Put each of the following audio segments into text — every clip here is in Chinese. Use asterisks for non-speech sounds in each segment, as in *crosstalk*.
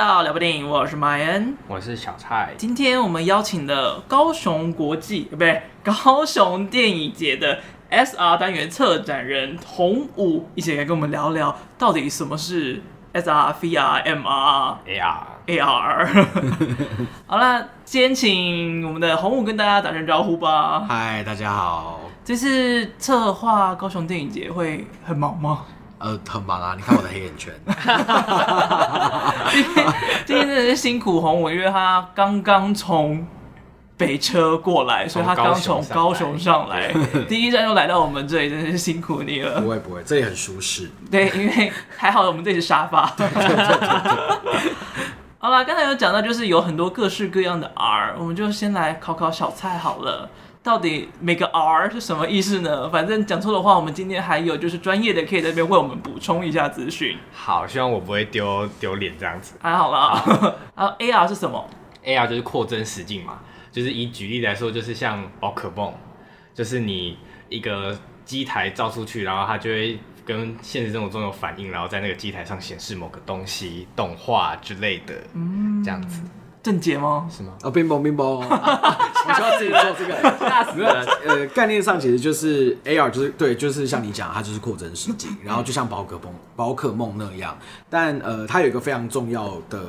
到聊部电影，我是麦恩，我是小蔡。今天我们邀请了高雄国际，不对，高雄电影节的 SR 单元策展人洪武，一起来跟我们聊聊，到底什么是 SR、VR、MR、AR、AR。*laughs* 好了，先请我们的洪武跟大家打声招呼吧。嗨，大家好。这次策划高雄电影节会很忙吗？呃，很忙啊！你看我的黑眼圈。*laughs* 今天真的是辛苦红我，因为他刚刚从北车过来，所以他刚从高雄上来，*laughs* 第一站就来到我们这里，真的是辛苦你了。不会不会，这里很舒适。对，因为还好我们这里是沙发。*laughs* 好啦，刚才有讲到，就是有很多各式各样的 R，我们就先来考考小菜好了。到底每个 R 是什么意思呢？反正讲错的话，我们今天还有就是专业的可以在这边为我们补充一下资讯。好，希望我不会丢丢脸这样子。还好啦。然后 AR 是什么？AR 就是扩增实境嘛，就是以举例来说，就是像宝可梦，就是你一个机台照出去，然后它就会跟现实生活中有反应，然后在那个机台上显示某个东西、动画之类的，嗯，这样子。正解吗？是吗？哦，冰雹冰雹，*laughs* 你需要自己做这个，吓死了。呃，概念上其实就是 AR，就是对，就是像你讲，它就是扩增实境，然后就像宝可梦宝可梦那样。但呃，它有一个非常重要的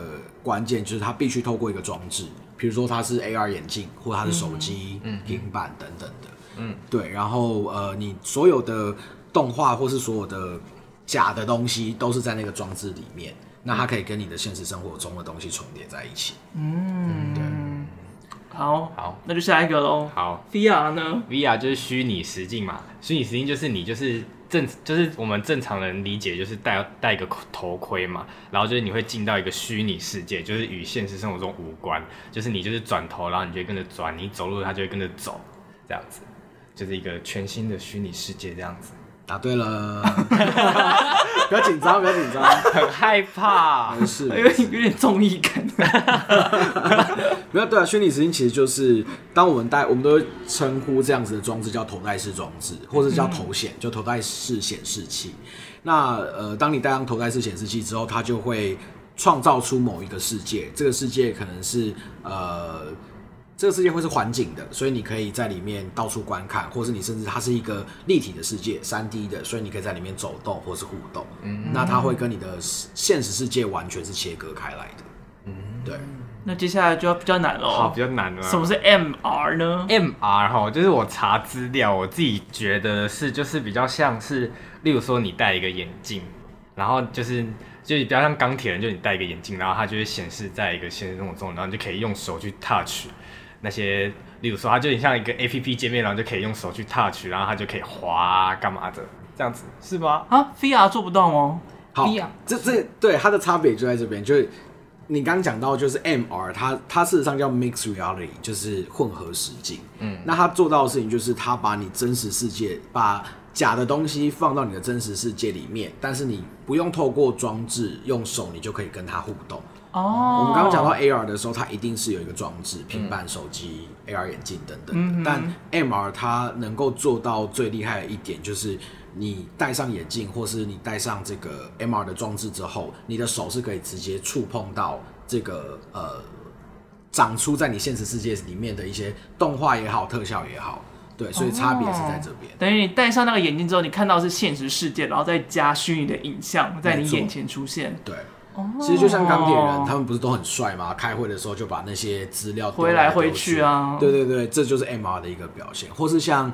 关键，就是它必须透过一个装置，比如说它是 AR 眼镜，或它是手机、嗯、平板等等的。嗯，对。然后呃，你所有的动画或是所有的假的东西，都是在那个装置里面。那它可以跟你的现实生活中的东西重叠在一起。嗯，对。好，好，那就下一个喽。好，VR 呢？VR 就是虚拟实境嘛。虚拟实境就是你就是正，就是我们正常人理解就是戴戴一个头盔嘛，然后就是你会进到一个虚拟世界，就是与现实生活中无关。就是你就是转头，然后你就会跟着转，你走路它就会跟着走，这样子，就是一个全新的虚拟世界这样子。答对了，*laughs* 不要紧张，不要紧张，很害怕，没事，*laughs* 有点有点综艺感。*laughs* 没有对啊，虚拟实境其实就是当我们戴，我们都会称呼这样子的装置叫头戴式装置，或者叫头显，就头戴式显示器。那呃，当你戴上头戴式显示器之后，它就会创造出某一个世界，这个世界可能是呃。这个世界会是环境的，所以你可以在里面到处观看，或是你甚至它是一个立体的世界，三 D 的，所以你可以在里面走动或是互动。嗯，那它会跟你的现实世界完全是切割开来的。嗯，对。那接下来就要比较难了。好，比较难了。什么是 MR 呢？MR 哈，就是我查资料，我自己觉得是就是比较像是，例如说你戴一个眼镜，然后就是就比较像钢铁人，就你戴一个眼镜，然后它就会显示在一个现实生活中，然后你就可以用手去 touch。那些，例如说，它就很像一个 A P P 界面，然后就可以用手去 touch，然后它就可以滑干嘛的，这样子是吗？啊，V R 做不到吗？好，VR 这这对它的差别就在这边，就是你刚刚讲到，就是 M R，它它事实上叫 Mixed Reality，就是混合实境。嗯，那它做到的事情就是它把你真实世界，把假的东西放到你的真实世界里面，但是你不用透过装置，用手你就可以跟它互动。哦，我们刚刚讲到 AR 的时候，它一定是有一个装置，平板、手机、嗯、AR 眼镜等等的。嗯、但 MR 它能够做到最厉害的一点，就是你戴上眼镜，或是你戴上这个 MR 的装置之后，你的手是可以直接触碰到这个呃长出在你现实世界里面的一些动画也好、特效也好。对，所以差别是在这边。等于你戴上那个眼镜之后，你看到是现实世界，然后再加虚拟的影像在你眼前出现。对。其实就像钢铁人，他们不是都很帅吗？开会的时候就把那些资料回来回去啊。对对对，这就是 MR 的一个表现，或是像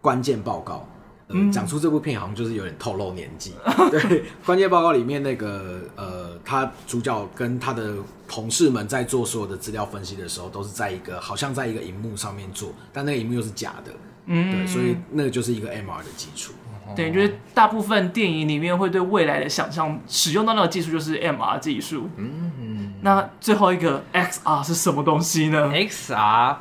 关键报告。嗯，讲出这部片好像就是有点透露年纪。*laughs* 对，关键报告里面那个呃，他主角跟他的同事们在做所有的资料分析的时候，都是在一个好像在一个荧幕上面做，但那个荧幕又是假的。嗯，对，所以那个就是一个 MR 的基础。对，就是大部分电影里面会对未来的想象使用到那个技术，就是 MR 技术。嗯嗯。那最后一个 XR 是什么东西呢？XR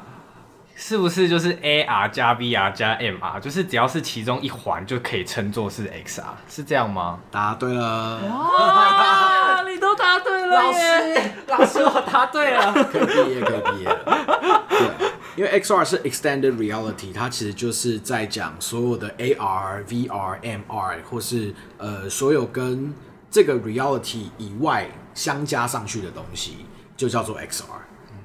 是不是就是 AR 加 VR 加 MR？就是只要是其中一环就可以称作是 XR，是这样吗？答对了。哇，你都答对了。老师，老师，我答对了。可以毕业，可以毕业了。对。因为 XR 是 Extended Reality，它其实就是在讲所有的 AR、VR、MR，或是呃所有跟这个 Reality 以外相加上去的东西，就叫做 XR。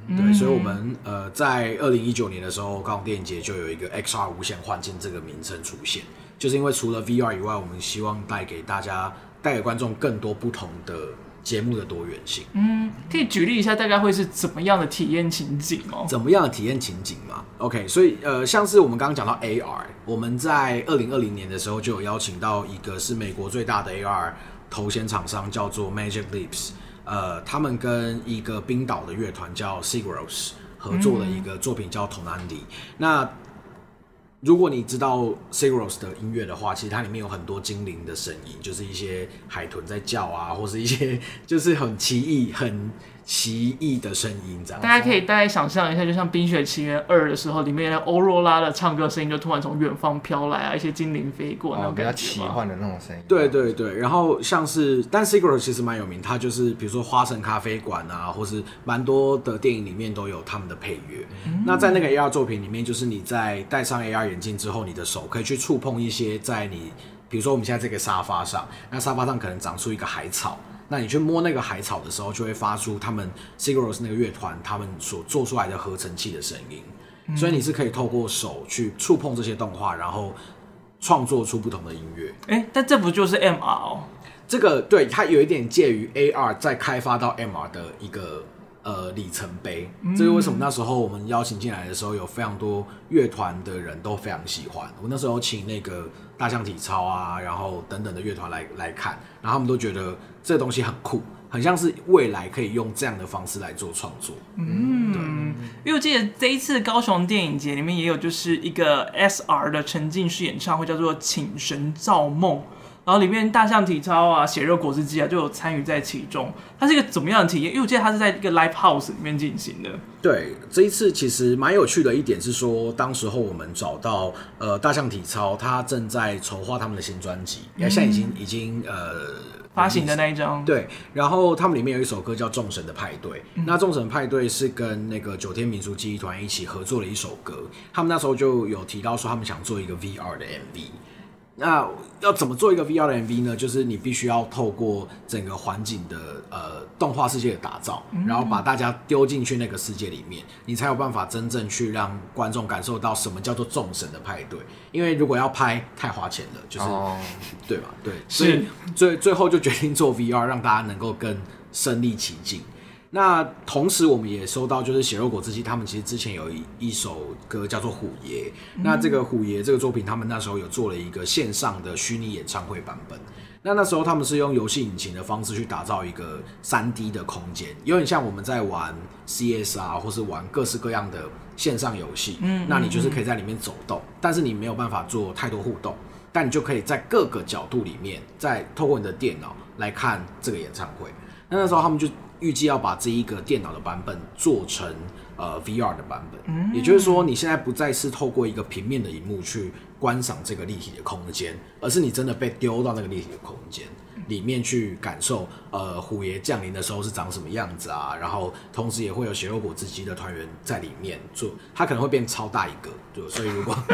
对，所以我们呃在二零一九年的时候，高雄电影节就有一个 XR 无线幻境这个名称出现，就是因为除了 VR 以外，我们希望带给大家、带给观众更多不同的节目的多元性。嗯，可以举例一下，大概会是怎么样的体验情景哦？怎么样的体验情景嘛？OK，所以呃，像是我们刚刚讲到 AR，我们在二零二零年的时候就有邀请到一个是美国最大的 AR 头衔厂商，叫做 Magic Leaps。呃，他们跟一个冰岛的乐团叫 Sigur Rós 合作的一个作品叫《Tonali》。那如果你知道 Sigur Rós 的音乐的话，其实它里面有很多精灵的声音，就是一些海豚在叫啊，或是一些就是很奇异、很。奇异的声音，这样大家可以大概想象一下，就像《冰雪奇缘二》的时候，里面的欧若拉的唱歌声音就突然从远方飘来啊，一些精灵飞过，那种感觉、哦、比较奇幻的那种声音。对对对，然后像是，但 Sigur Rós 其实蛮有名，它就是比如说花神咖啡馆啊，或是蛮多的电影里面都有他们的配乐。嗯、那在那个 AR 作品里面，就是你在戴上 AR 眼镜之后，你的手可以去触碰一些在你，比如说我们现在这个沙发上，那沙发上可能长出一个海草。那你去摸那个海草的时候，就会发出他们 Sigur Rós 那个乐团他们所做出来的合成器的声音，嗯、所以你是可以透过手去触碰这些动画，然后创作出不同的音乐。哎、欸，但这不就是 MR 哦？这个对，它有一点介于 AR 再开发到 MR 的一个呃里程碑。嗯、这是为什么那时候我们邀请进来的时候，有非常多乐团的人都非常喜欢。我那时候请那个大象体操啊，然后等等的乐团来来看，然后他们都觉得。这个东西很酷，很像是未来可以用这样的方式来做创作。嗯，对，因为我记得这一次高雄电影节里面也有就是一个 SR 的沉浸式演唱会，叫做《请神造梦》，然后里面大象体操啊、血肉果汁机啊就有参与在其中。它是一个怎么样的体验？因为我记得它是在一个 live house 里面进行的。对，这一次其实蛮有趣的一点是说，当时候我们找到呃大象体操，他正在筹划他们的新专辑，因为现在已经已经呃。发行的那一张，对，然后他们里面有一首歌叫《众神的派对》，嗯、那《众神派对》是跟那个九天民俗记忆团一起合作的一首歌，他们那时候就有提到说他们想做一个 VR 的 MV。那要怎么做一个 VR 的 MV 呢？就是你必须要透过整个环境的呃动画世界的打造，然后把大家丢进去那个世界里面，你才有办法真正去让观众感受到什么叫做众神的派对。因为如果要拍太花钱了，就是、oh. 对吧？对，所以最最后就决定做 VR，让大家能够更身临其境。那同时，我们也收到，就是血肉果汁机，他们其实之前有一一首歌叫做《虎爷》。那这个《虎爷》这个作品，他们那时候有做了一个线上的虚拟演唱会版本。那那时候他们是用游戏引擎的方式去打造一个三 D 的空间，有点像我们在玩 CS 啊，或是玩各式各样的线上游戏。嗯，那你就是可以在里面走动，但是你没有办法做太多互动，但你就可以在各个角度里面，在透过你的电脑来看这个演唱会。那那时候他们就。预计要把这一个电脑的版本做成呃 VR 的版本，嗯、也就是说，你现在不再是透过一个平面的荧幕去观赏这个立体的空间，而是你真的被丢到那个立体的空间里面去感受，呃，虎爷降临的时候是长什么样子啊？然后同时也会有血肉果汁机的团员在里面做，他可能会变超大一个，对，所以如果。*laughs*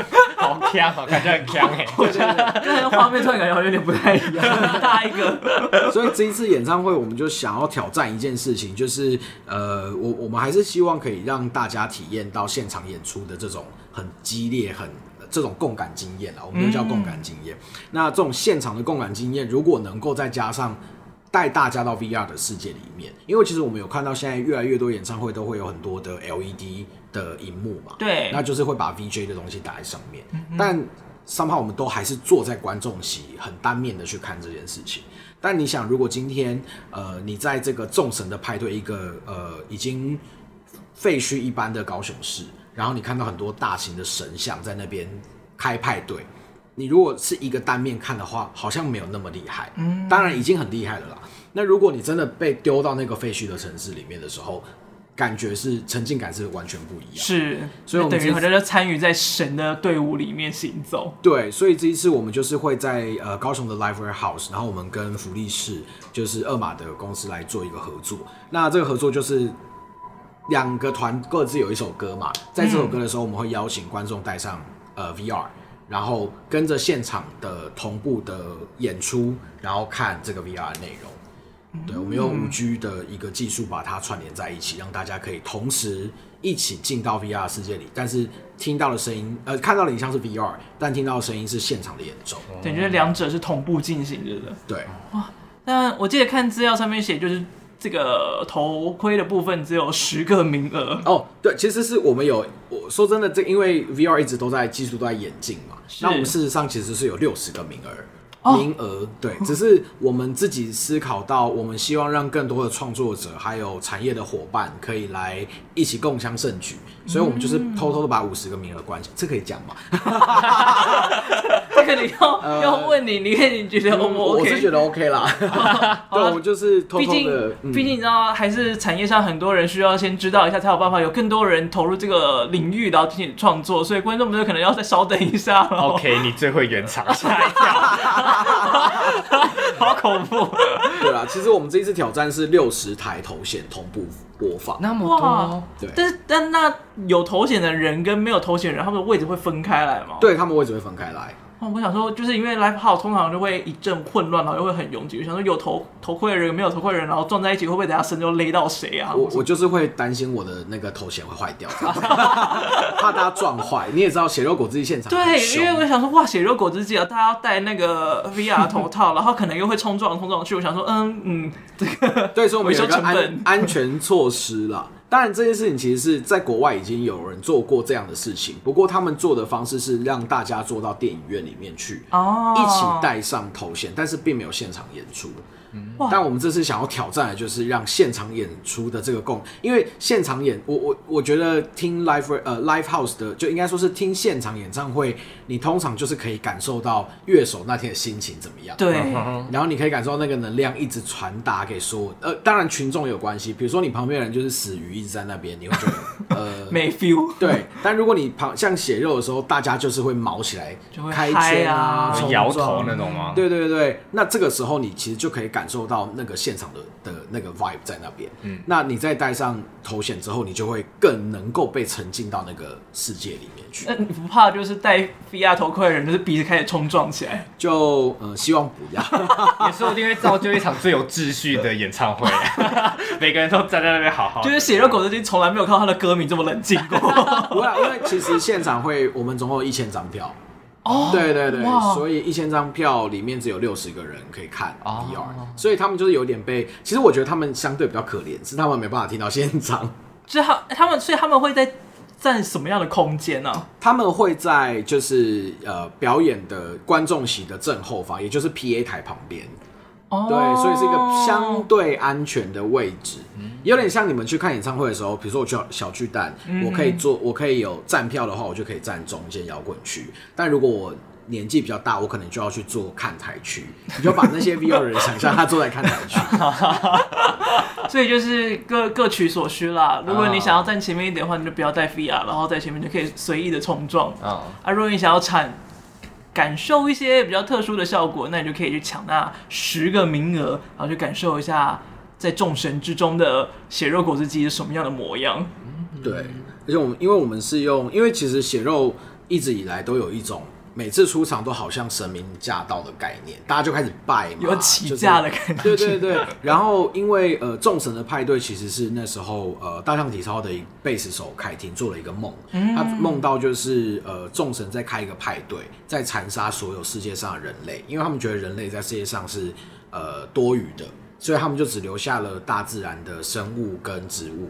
好强，好感觉很强哎！我觉得画面突然感觉好像有点不太一样，很大一个。*laughs* 所以这一次演唱会，我们就想要挑战一件事情，就是呃，我我们还是希望可以让大家体验到现场演出的这种很激烈、很这种共感经验啊，我们就叫共感经验。嗯、那这种现场的共感经验，如果能够再加上带大家到 VR 的世界里面，因为其实我们有看到现在越来越多演唱会都会有很多的 LED。的荧幕嘛，对，那就是会把 VJ 的东西打在上面，但 somehow 我们都还是坐在观众席，很单面的去看这件事情。但你想，如果今天呃，你在这个众神的派对，一个呃已经废墟一般的高雄市，然后你看到很多大型的神像在那边开派对，你如果是一个单面看的话，好像没有那么厉害。嗯，当然已经很厉害了啦。那如果你真的被丢到那个废墟的城市里面的时候，感觉是沉浸感是完全不一样，是，所以我们等于好像就参与在神的队伍里面行走。对，所以这一次我们就是会在呃高雄的 Live House，然后我们跟福利室就是二马的公司来做一个合作。那这个合作就是两个团各自有一首歌嘛，在这首歌的时候，我们会邀请观众带上呃 VR，然后跟着现场的同步的演出，然后看这个 VR 的内容。对，我们用五 G 的一个技术把它串联在一起，让大家可以同时一起进到 VR 世界里，但是听到的声音，呃，看到的影像是 VR，但听到的声音是现场的演奏。对，就是两者是同步进行着的。对，哇，那我记得看资料上面写，就是这个头盔的部分只有十个名额。哦，对，其实是我们有，我说真的，这因为 VR 一直都在技术都在演进嘛，那我们事实上其实是有六十个名额。名额对，只是我们自己思考到，我们希望让更多的创作者还有产业的伙伴可以来一起共襄盛举，所以我们就是偷偷的把五十个名额关起来，这可以讲吗？这个你要、*laughs* 呃、要问你，你看你觉得 O 不 OK？我是觉得 OK 啦。*laughs* 对，我们就是偷偷的。毕竟，毕、嗯、竟你知道，还是产业上很多人需要先知道一下，才有办法有更多人投入这个领域，然后进行创作。所以观众们就可能要再稍等一下。*laughs* OK，你最会圆场，吓一跳。好恐怖！对啦，其实我们这一次挑战是六十台头显同步播放，那么多。对，但是但那有头衔的人跟没有头衔人，他们的位置会分开来吗？对，他们位置会分开来。哦，我想说，就是因为 Live House 通常就会一阵混乱，然后又会很拥挤。我想说，有头头盔的人，没有头盔的人，然后撞在一起，会不会等下身就勒到谁啊？我我就是会担心我的那个头显会坏掉，*laughs* 怕大家撞坏。你也知道，血肉果汁机现场对，因为我想说，哇，血肉果汁机啊，大家要戴那个 VR 头套，然后可能又会冲撞冲撞去。我想说，嗯嗯，这个对，所以我们有一个安安全措施啦。当然，这件事情其实是在国外已经有人做过这样的事情，不过他们做的方式是让大家坐到电影院里面去，哦，一起戴上头衔，但是并没有现场演出。但我们这次想要挑战的就是让现场演出的这个共，因为现场演，我我我觉得听 live 呃 live house 的，就应该说是听现场演唱会，你通常就是可以感受到乐手那天的心情怎么样，对，然后你可以感受到那个能量一直传达给所有，呃，当然群众有关系，比如说你旁边人就是死鱼一直在那边，你会觉得 *laughs* 呃没 feel，对，但如果你旁像血肉的时候，大家就是会毛起来，就会开圈啊，摇头那种吗？对对对，那这个时候你其实就可以感受到那个现场的的那个 vibe 在那边，嗯，那你再戴上头显之后，你就会更能够被沉浸到那个世界里面去。那你不怕就是戴 VR 头盔的人就是鼻子开始冲撞起来？就呃，希望不要，*laughs* 也说不定会造就一场最有秩序的演唱会，*laughs* 每个人都站在那边好好。就是血肉果汁机从来没有看到他的歌迷这么冷静过。不会，因为其实现场会，我们总共有一千张票。哦，对对对，所以一千张票里面只有六十个人可以看 VR，所以他们就是有点被。其实我觉得他们相对比较可怜，是他们没办法听到现场。就他他们，所以他们会在占什么样的空间呢？他们会在就是呃表演的观众席的正后方，也就是 PA 台旁边。哦，对，所以是一个相对安全的位置。有点像你们去看演唱会的时候，比如说我去小巨蛋，嗯、我可以坐，我可以有站票的话，我就可以站中间摇滚区。但如果我年纪比较大，我可能就要去坐看台区。你就把那些 *laughs* VR 的人想象他坐在看台区，*laughs* 所以就是各各取所需啦。如果你想要站前面一点的话，你就不要戴 VR，然后在前面就可以随意的冲撞。啊，啊，如果你想要产感受一些比较特殊的效果，那你就可以去抢那十个名额，然后去感受一下。在众神之中的血肉果汁机是什么样的模样？对，而且我们因为我们是用，因为其实血肉一直以来都有一种每次出场都好像神明驾到的概念，大家就开始拜嘛，有起驾的感觉。就是、对对对。*laughs* 然后因为呃众神的派对其实是那时候呃大象体操的贝斯手凯婷做了一个梦，嗯、他梦到就是呃众神在开一个派对，在残杀所有世界上的人类，因为他们觉得人类在世界上是呃多余的。所以他们就只留下了大自然的生物跟植物，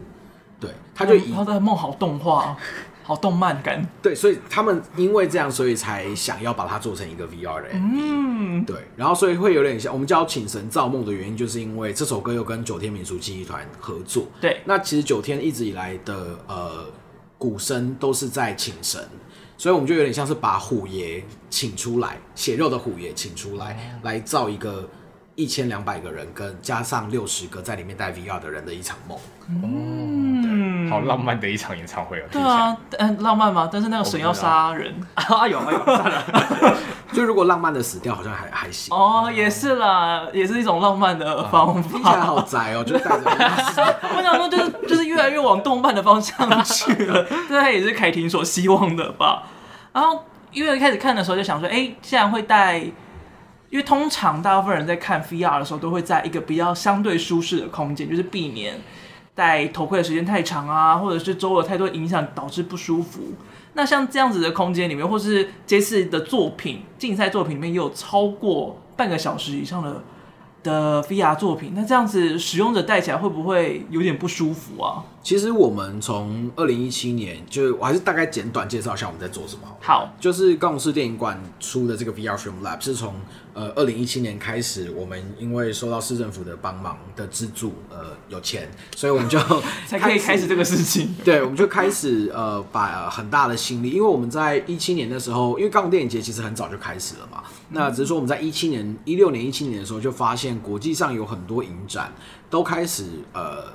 对，他就以他的梦好动画，*laughs* 好动漫感，对，所以他们因为这样，所以才想要把它做成一个 VR 的 MV，嗯，对，然后所以会有点像我们叫请神造梦的原因，就是因为这首歌又跟九天民俗记忆团合作，对，那其实九天一直以来的呃鼓声都是在请神，所以我们就有点像是把虎爷请出来，血肉的虎爷请出来，来造一个。一千两百个人跟加上六十个在里面戴 VR 的人的一场梦，嗯，好浪漫的一场演唱会哦。对啊，嗯，浪漫吗？但是那个神要杀人 *laughs* 啊，有啊有。*laughs* 就如果浪漫的死掉，好像还还行。哦，也是啦，也是一种浪漫的方法。听起来好宅哦，*laughs* 就带着。我想说，就是就是越来越往动漫的方向去了。这也是凯婷所希望的吧。然后因为一开始看的时候就想说，哎，既然会带。因为通常大部分人在看 VR 的时候，都会在一个比较相对舒适的空间，就是避免戴头盔的时间太长啊，或者是周围太多影响导致不舒服。那像这样子的空间里面，或是这次的作品竞赛作品里面，也有超过半个小时以上的的 VR 作品，那这样子使用者戴起来会不会有点不舒服啊？其实我们从二零一七年，就我还是大概简短介绍一下我们在做什么。好，就是高雄市电影馆出的这个 VR Film Lab 是从呃二零一七年开始，我们因为受到市政府的帮忙的资助，呃有钱，所以我们就 *laughs* 才可以开始这个事情。*laughs* 对，我们就开始呃把很大的心力，因为我们在一七年的时候，因为高雄电影节其实很早就开始了嘛，那只是说我们在一七年、一六年、一七年的时候就发现国际上有很多影展都开始呃。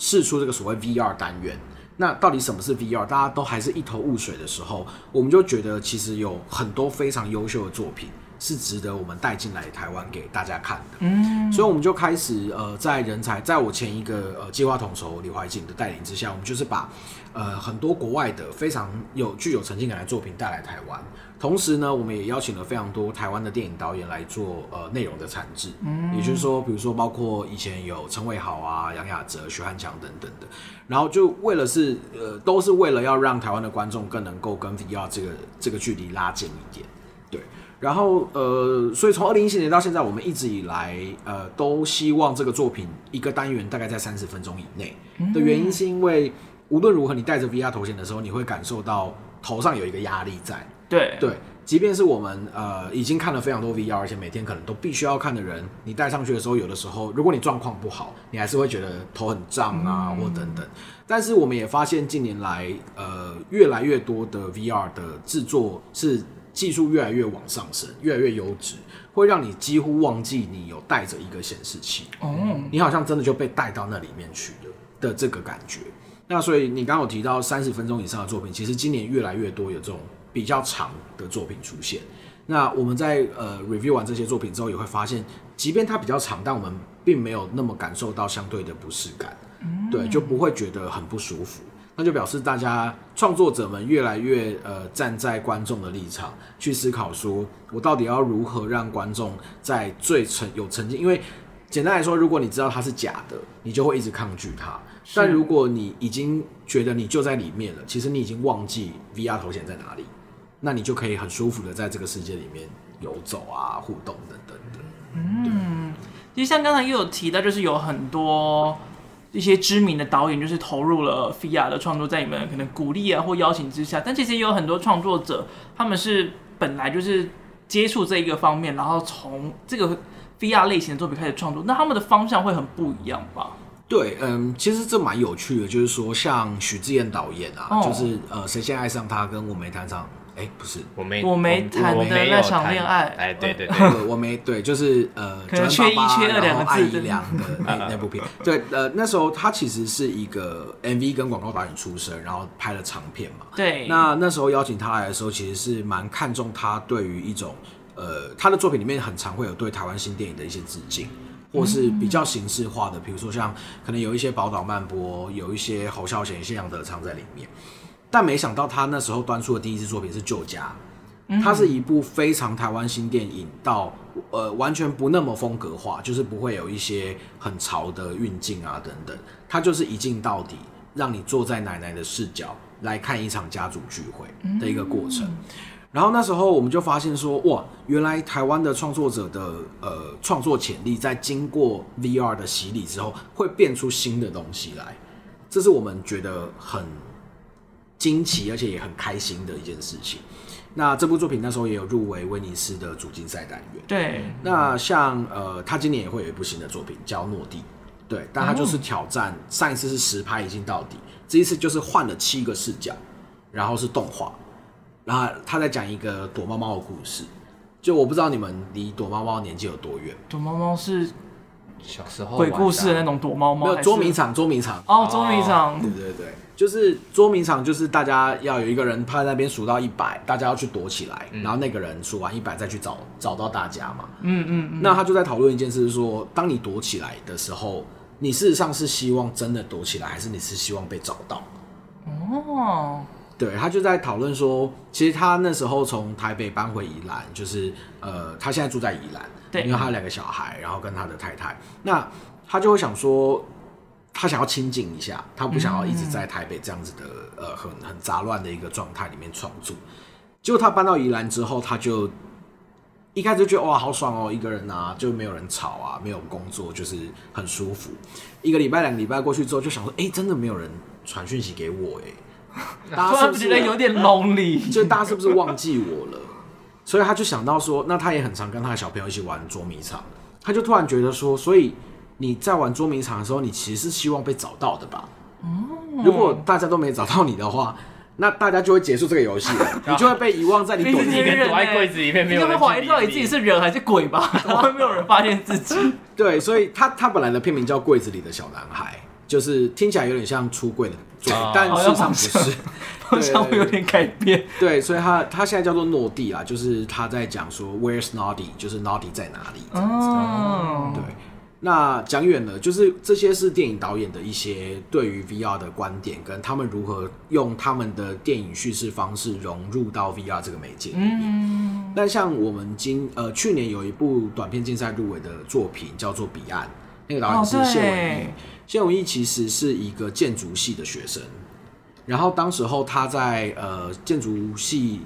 试出这个所谓 VR 单元，那到底什么是 VR？大家都还是一头雾水的时候，我们就觉得其实有很多非常优秀的作品是值得我们带进来台湾给大家看的。嗯，所以我们就开始呃，在人才，在我前一个呃计划统筹李怀瑾的带领之下，我们就是把呃很多国外的非常有具有沉浸感的作品带来台湾。同时呢，我们也邀请了非常多台湾的电影导演来做呃内容的产制，嗯，也就是说，比如说包括以前有陈伟豪啊、杨雅哲、徐汉强等等的，然后就为了是呃，都是为了要让台湾的观众更能够跟 VR 这个这个距离拉近一点，对。然后呃，所以从二零一七年到现在，我们一直以来呃都希望这个作品一个单元大概在三十分钟以内。的原因，是因为无论如何，你戴着 VR 头显的时候，你会感受到头上有一个压力在。对对，即便是我们呃已经看了非常多 VR，而且每天可能都必须要看的人，你戴上去的时候，有的时候如果你状况不好，你还是会觉得头很胀啊，或等等。但是我们也发现近年来，呃，越来越多的 VR 的制作是技术越来越往上升，越来越优质，会让你几乎忘记你有带着一个显示器，哦，你好像真的就被带到那里面去了的这个感觉。那所以你刚刚有提到三十分钟以上的作品，其实今年越来越多有这种。比较长的作品出现，那我们在呃 review 完这些作品之后，也会发现，即便它比较长，但我们并没有那么感受到相对的不适感，对，就不会觉得很不舒服。那就表示大家创作者们越来越呃站在观众的立场去思考，说我到底要如何让观众在最沉有沉浸？因为简单来说，如果你知道它是假的，你就会一直抗拒它；但如果你已经觉得你就在里面了，其实你已经忘记 VR 头显在哪里。那你就可以很舒服的在这个世界里面游走啊、互动等等的。嗯，其实像刚才又有提到，就是有很多一些知名的导演，就是投入了 VR 的创作，在你们可能鼓励啊或邀请之下，但其实也有很多创作者，他们是本来就是接触这一个方面，然后从这个 VR 类型的作品开始创作，那他们的方向会很不一样吧？对，嗯，其实这蛮有趣的，就是说像许志彦导演啊，哦、就是呃，谁先爱上他，跟我没谈上。哎，不是，我没我没谈的那场恋爱。哎，对对 *laughs* 对，我没对，就是呃，可能缺一缺二两个字的那 *laughs* 那部片。对，呃，那时候他其实是一个 MV 跟广告导演出身，然后拍了长片嘛。对。那那时候邀请他来的时候，其实是蛮看重他对于一种呃，他的作品里面很常会有对台湾新电影的一些致敬，或是比较形式化的，比如说像可能有一些宝岛漫播，有一些侯孝贤、谢杨德昌在里面。但没想到他那时候端出的第一支作品是《旧家》，它是一部非常台湾新电影，到呃完全不那么风格化，就是不会有一些很潮的运镜啊等等，它就是一镜到底，让你坐在奶奶的视角来看一场家族聚会的一个过程。然后那时候我们就发现说，哇，原来台湾的创作者的呃创作潜力，在经过 VR 的洗礼之后，会变出新的东西来，这是我们觉得很。惊奇，而且也很开心的一件事情。那这部作品那时候也有入围威尼斯的主竞赛单元。对。那像呃，他今年也会有一部新的作品叫《诺蒂》。对。但他就是挑战，上一次是实拍一镜到底，这一次就是换了七个视角，然后是动画。然后他在讲一个躲猫猫的故事。就我不知道你们离躲猫猫年纪有多远？躲猫猫是小时候鬼故事的那种躲猫猫，没有捉迷藏，捉迷藏。哦，捉迷藏。对对对。就是捉迷藏，就是大家要有一个人趴在那边数到一百，大家要去躲起来，嗯、然后那个人数完一百再去找找到大家嘛。嗯嗯，嗯。那他就在讨论一件事，是说，当你躲起来的时候，你事实上是希望真的躲起来，还是你是希望被找到？哦。对，他就在讨论说，其实他那时候从台北搬回宜兰，就是呃，他现在住在宜兰，对，因为他有两个小孩，然后跟他的太太，那他就会想说，他想要清静一下，他不想要一直在台北这样子的、嗯、呃很很杂乱的一个状态里面创作。结果他搬到宜兰之后，他就一开始就觉得哇，好爽哦，一个人啊，就没有人吵啊，没有工作，就是很舒服。一个礼拜、两个礼拜过去之后，就想说，哎、欸，真的没有人传讯息给我，哎。*laughs* 大家是不是觉得有点 lonely？就大家是不是忘记我了？所以他就想到说，那他也很常跟他的小朋友一起玩捉迷藏。他就突然觉得说，所以你在玩捉迷藏的时候，你其实是希望被找到的吧？如果大家都没找到你的话，那大家就会结束这个游戏了，*laughs* 你就会被遗忘在你 *laughs* 躲在柜子里面，没有人怀疑到你自己是人还是鬼吧？*laughs* 然后没有人发现自己。对，所以他他本来的片名叫《柜子里的小男孩》。就是听起来有点像出柜的作品，但事实上不是，好像会有点改变。对，所以他他现在叫做诺蒂啊，就是他在讲说 Where's Naughty，就是 Naughty 在哪里这样子。哦，对。那讲远了，就是这些是电影导演的一些对于 VR 的观点，跟他们如何用他们的电影叙事方式融入到 VR 这个媒介里面。嗯。但像我们今呃去年有一部短片竞赛入围的作品叫做《彼岸》，那个导演是谢文逸。谢文义其实是一个建筑系的学生，然后当时候他在呃建筑系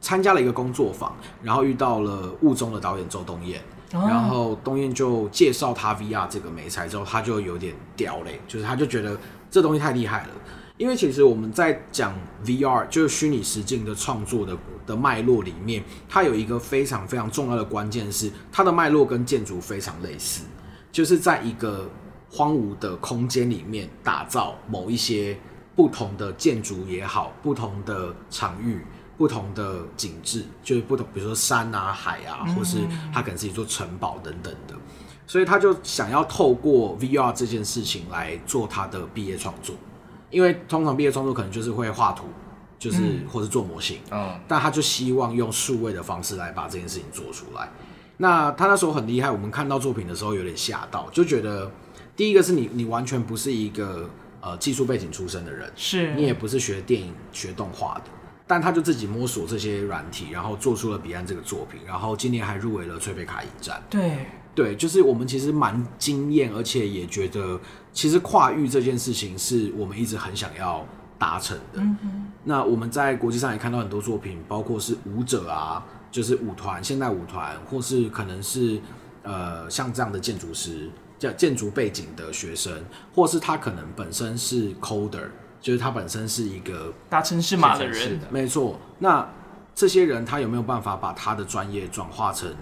参加了一个工作坊，然后遇到了雾中的导演周东彦，然后东彦就介绍他 VR 这个美材之后，他就有点屌嘞，就是他就觉得这东西太厉害了，因为其实我们在讲 VR 就是虚拟实境的创作的的脉络里面，它有一个非常非常重要的关键是它的脉络跟建筑非常类似，就是在一个。荒芜的空间里面打造某一些不同的建筑也好，不同的场域、不同的景致，就是不同，比如说山啊、海啊，或是他可能自己做城堡等等的。所以他就想要透过 VR 这件事情来做他的毕业创作，因为通常毕业创作可能就是会画图，就是或是做模型，嗯，但他就希望用数位的方式来把这件事情做出来。那他那时候很厉害，我们看到作品的时候有点吓到，就觉得。第一个是你，你完全不是一个呃技术背景出身的人，是你也不是学电影、学动画的，但他就自己摸索这些软体，然后做出了《彼岸》这个作品，然后今年还入围了崔贝卡影展。对对，就是我们其实蛮惊艳，而且也觉得其实跨域这件事情是我们一直很想要达成的。嗯哼。那我们在国际上也看到很多作品，包括是舞者啊，就是舞团、现代舞团，或是可能是呃像这样的建筑师。叫建筑背景的学生，或是他可能本身是 coder，就是他本身是一个大程式码的人，没错。那这些人他有没有办法把他的专业转化成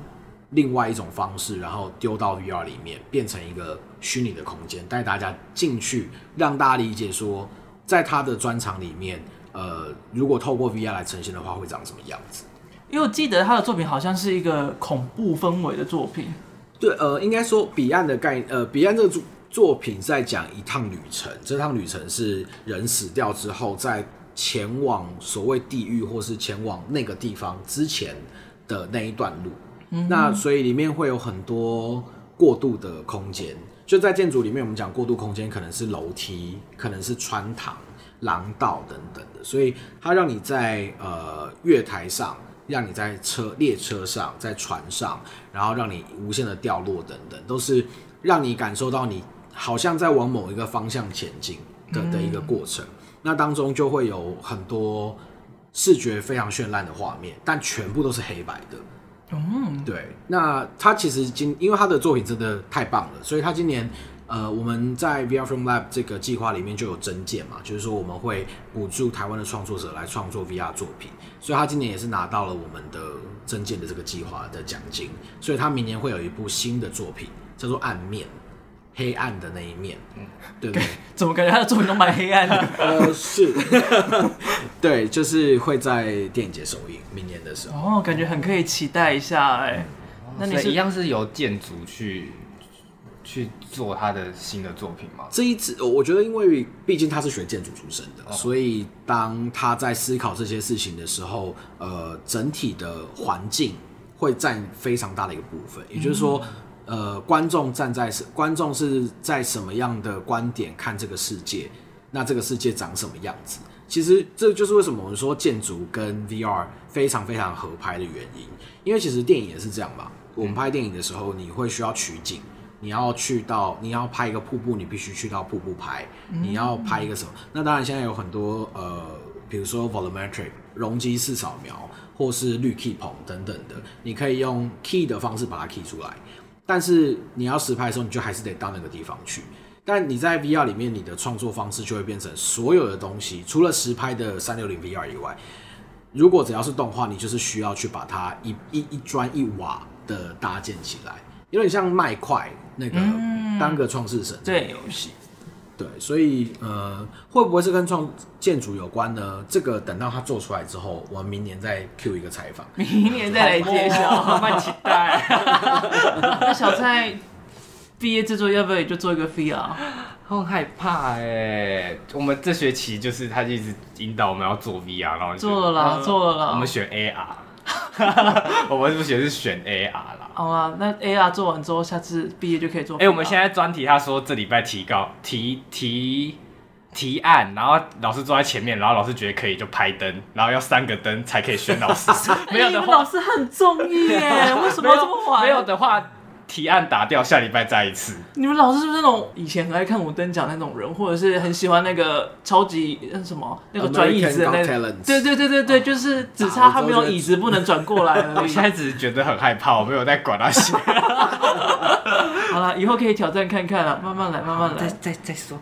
另外一种方式，然后丢到 VR 里面，变成一个虚拟的空间，带大家进去，让大家理解说，在他的专场里面，呃，如果透过 VR 来呈现的话，会长什么样子？因为我记得他的作品好像是一个恐怖氛围的作品。对，呃，应该说彼岸的概，呃，彼岸这个作作品在讲一趟旅程，这趟旅程是人死掉之后，在前往所谓地狱或是前往那个地方之前的那一段路。嗯、那所以里面会有很多过渡的空间，就在建筑里面，我们讲过渡空间可能是楼梯，可能是穿堂、廊道等等的，所以它让你在呃月台上。让你在车列车上，在船上，然后让你无限的掉落等等，都是让你感受到你好像在往某一个方向前进的的一个过程。嗯。那当中就会有很多视觉非常绚烂的画面，但全部都是黑白的。嗯，对。那他其实今因为他的作品真的太棒了，所以他今年。呃，我们在 VR Film Lab 这个计划里面就有增建嘛，就是说我们会补助台湾的创作者来创作 VR 作品，所以他今年也是拿到了我们的增建的这个计划的奖金，所以他明年会有一部新的作品叫做《暗面》，黑暗的那一面，嗯，对不对？*laughs* 怎么感觉他的作品都蛮黑暗的？*laughs* 呃，是，*laughs* 对，就是会在电影节首映，明年的时候，哦，感觉很可以期待一下，哎，那你是一样是由建筑去。去做他的新的作品吗？这一次，我觉得，因为毕竟他是学建筑出身的，哦，所以当他在思考这些事情的时候，呃，整体的环境会占非常大的一个部分。也就是说，嗯，呃，观众站在观众是在什么样的观点看这个世界，那这个世界长什么样子？其实这就是为什么我们说建筑跟 VR 非常非常合拍的原因，因为其实电影也是这样吧。我们拍电影的时候，你会需要取景，你要去到你要拍一个瀑布，你必须去到瀑布拍。你要拍一个什么？那当然现在有很多呃，比如说 volumetric 容积式扫描，或是绿 key 棚等等的，你可以用 key 的方式把它 key 出来。但是你要实拍的时候，你就还是得到那个地方去。但你在 VR 里面，你的创作方式就会变成所有的东西，除了实拍的三六零 VR 以外，如果只要是动画，你就是需要去把它一一一砖一瓦的搭建起来，有点像麦块那个单个创世神这游戏。对，所以呃，会不会是跟创建筑有关呢？这个等到它做出来之后，我们明年再 Q 一个采访，明年再来揭晓，蛮期待。*laughs* 那小蔡毕业制作要不要也就做一个 VR？我很害怕哎，我们这学期就是他一直引导我们要做 VR，然后做了啦，做了啦，我们选 AR，*laughs* 我们是不是也是选 AR 啦。好啊，那 AR 做完之后，下次毕业就可以做。哎、欸，我们现在专题，他说这礼拜提高提提提案，然后老师坐在前面，然后老师觉得可以就拍灯，然后要三个灯才可以选老师。*laughs* 没有的话，老师很中意耶，为什么要这么玩？没有的话。提案打掉，下礼拜再一次。你们老师是不是那种以前很爱看五灯奖那种人，或者是很喜欢那个超级那什么那个转椅子的那个？对对对对对，就是只差他没有椅子不能转过来而已。我现在只是觉得很害怕，我没有在管那些。*laughs* 好了，以后可以挑战看看了，慢慢来，慢慢来，再再再说。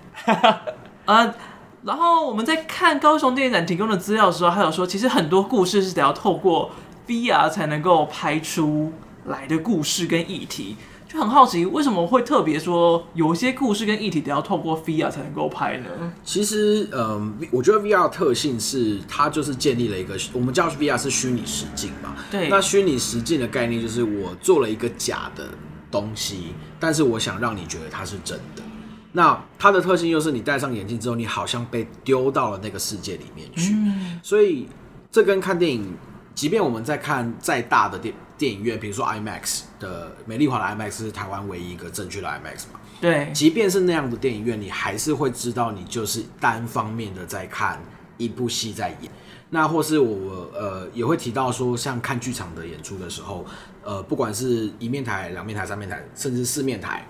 啊，*laughs* 然后我们在看高雄电影展提供的资料的时候，还有说，其实很多故事是得要透过 VR 才能够拍出来的故事跟议题，就很好奇为什么会特别说有些故事跟议题得要透过 VR 才能够拍呢？其实，嗯，我觉得 VR 的特性是它就是建立了一个我们叫 VR 是虚拟实境嘛。对。那虚拟实境的概念就是我做了一个假的东西，但是我想让你觉得它是真的。那它的特性又是你戴上眼镜之后，你好像被丢到了那个世界里面去。嗯。所以这跟看电影，即便我们在看再大的电电影院，比如说 IMAX 的美丽华的 IMAX 是台湾唯一一个正确的 IMAX 嘛？对。即便是那样的电影院，你还是会知道你就是单方面的在看一部戏在演。那或是我呃也会提到说，像看剧场的演出的时候，呃，不管是一面台、两面台、三面台，甚至四面台，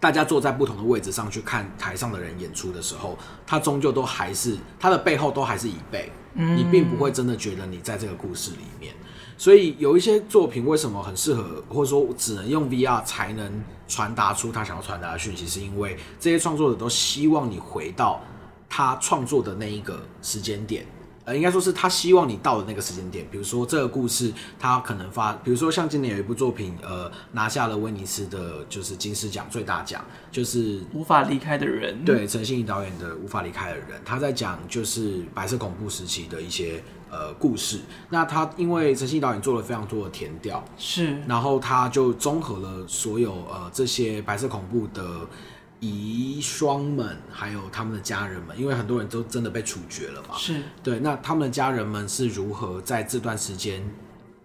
大家坐在不同的位置上去看台上的人演出的时候，他终究都还是他的背后都还是椅背，你并不会真的觉得你在这个故事里面。所以有一些作品为什么很适合，或者说只能用 VR 才能传达出他想要传达的讯息，是因为这些创作者都希望你回到他创作的那一个时间点。呃，应该说是他希望你到的那个时间点，比如说这个故事，他可能发，比如说像今年有一部作品，呃，拿下了威尼斯的，就是金狮奖最大奖，就是无法离开的人。对，陈信怡导演的《无法离开的人》，他在讲就是白色恐怖时期的一些呃故事。那他因为陈信怡导演做了非常多的填调，是，然后他就综合了所有呃这些白色恐怖的。遗孀们，还有他们的家人们，因为很多人都真的被处决了嘛。是对，那他们的家人们是如何在这段时间，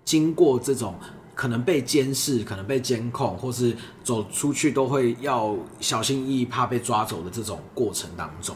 经过这种可能被监视、可能被监控，或是走出去都会要小心翼翼，怕被抓走的这种过程当中。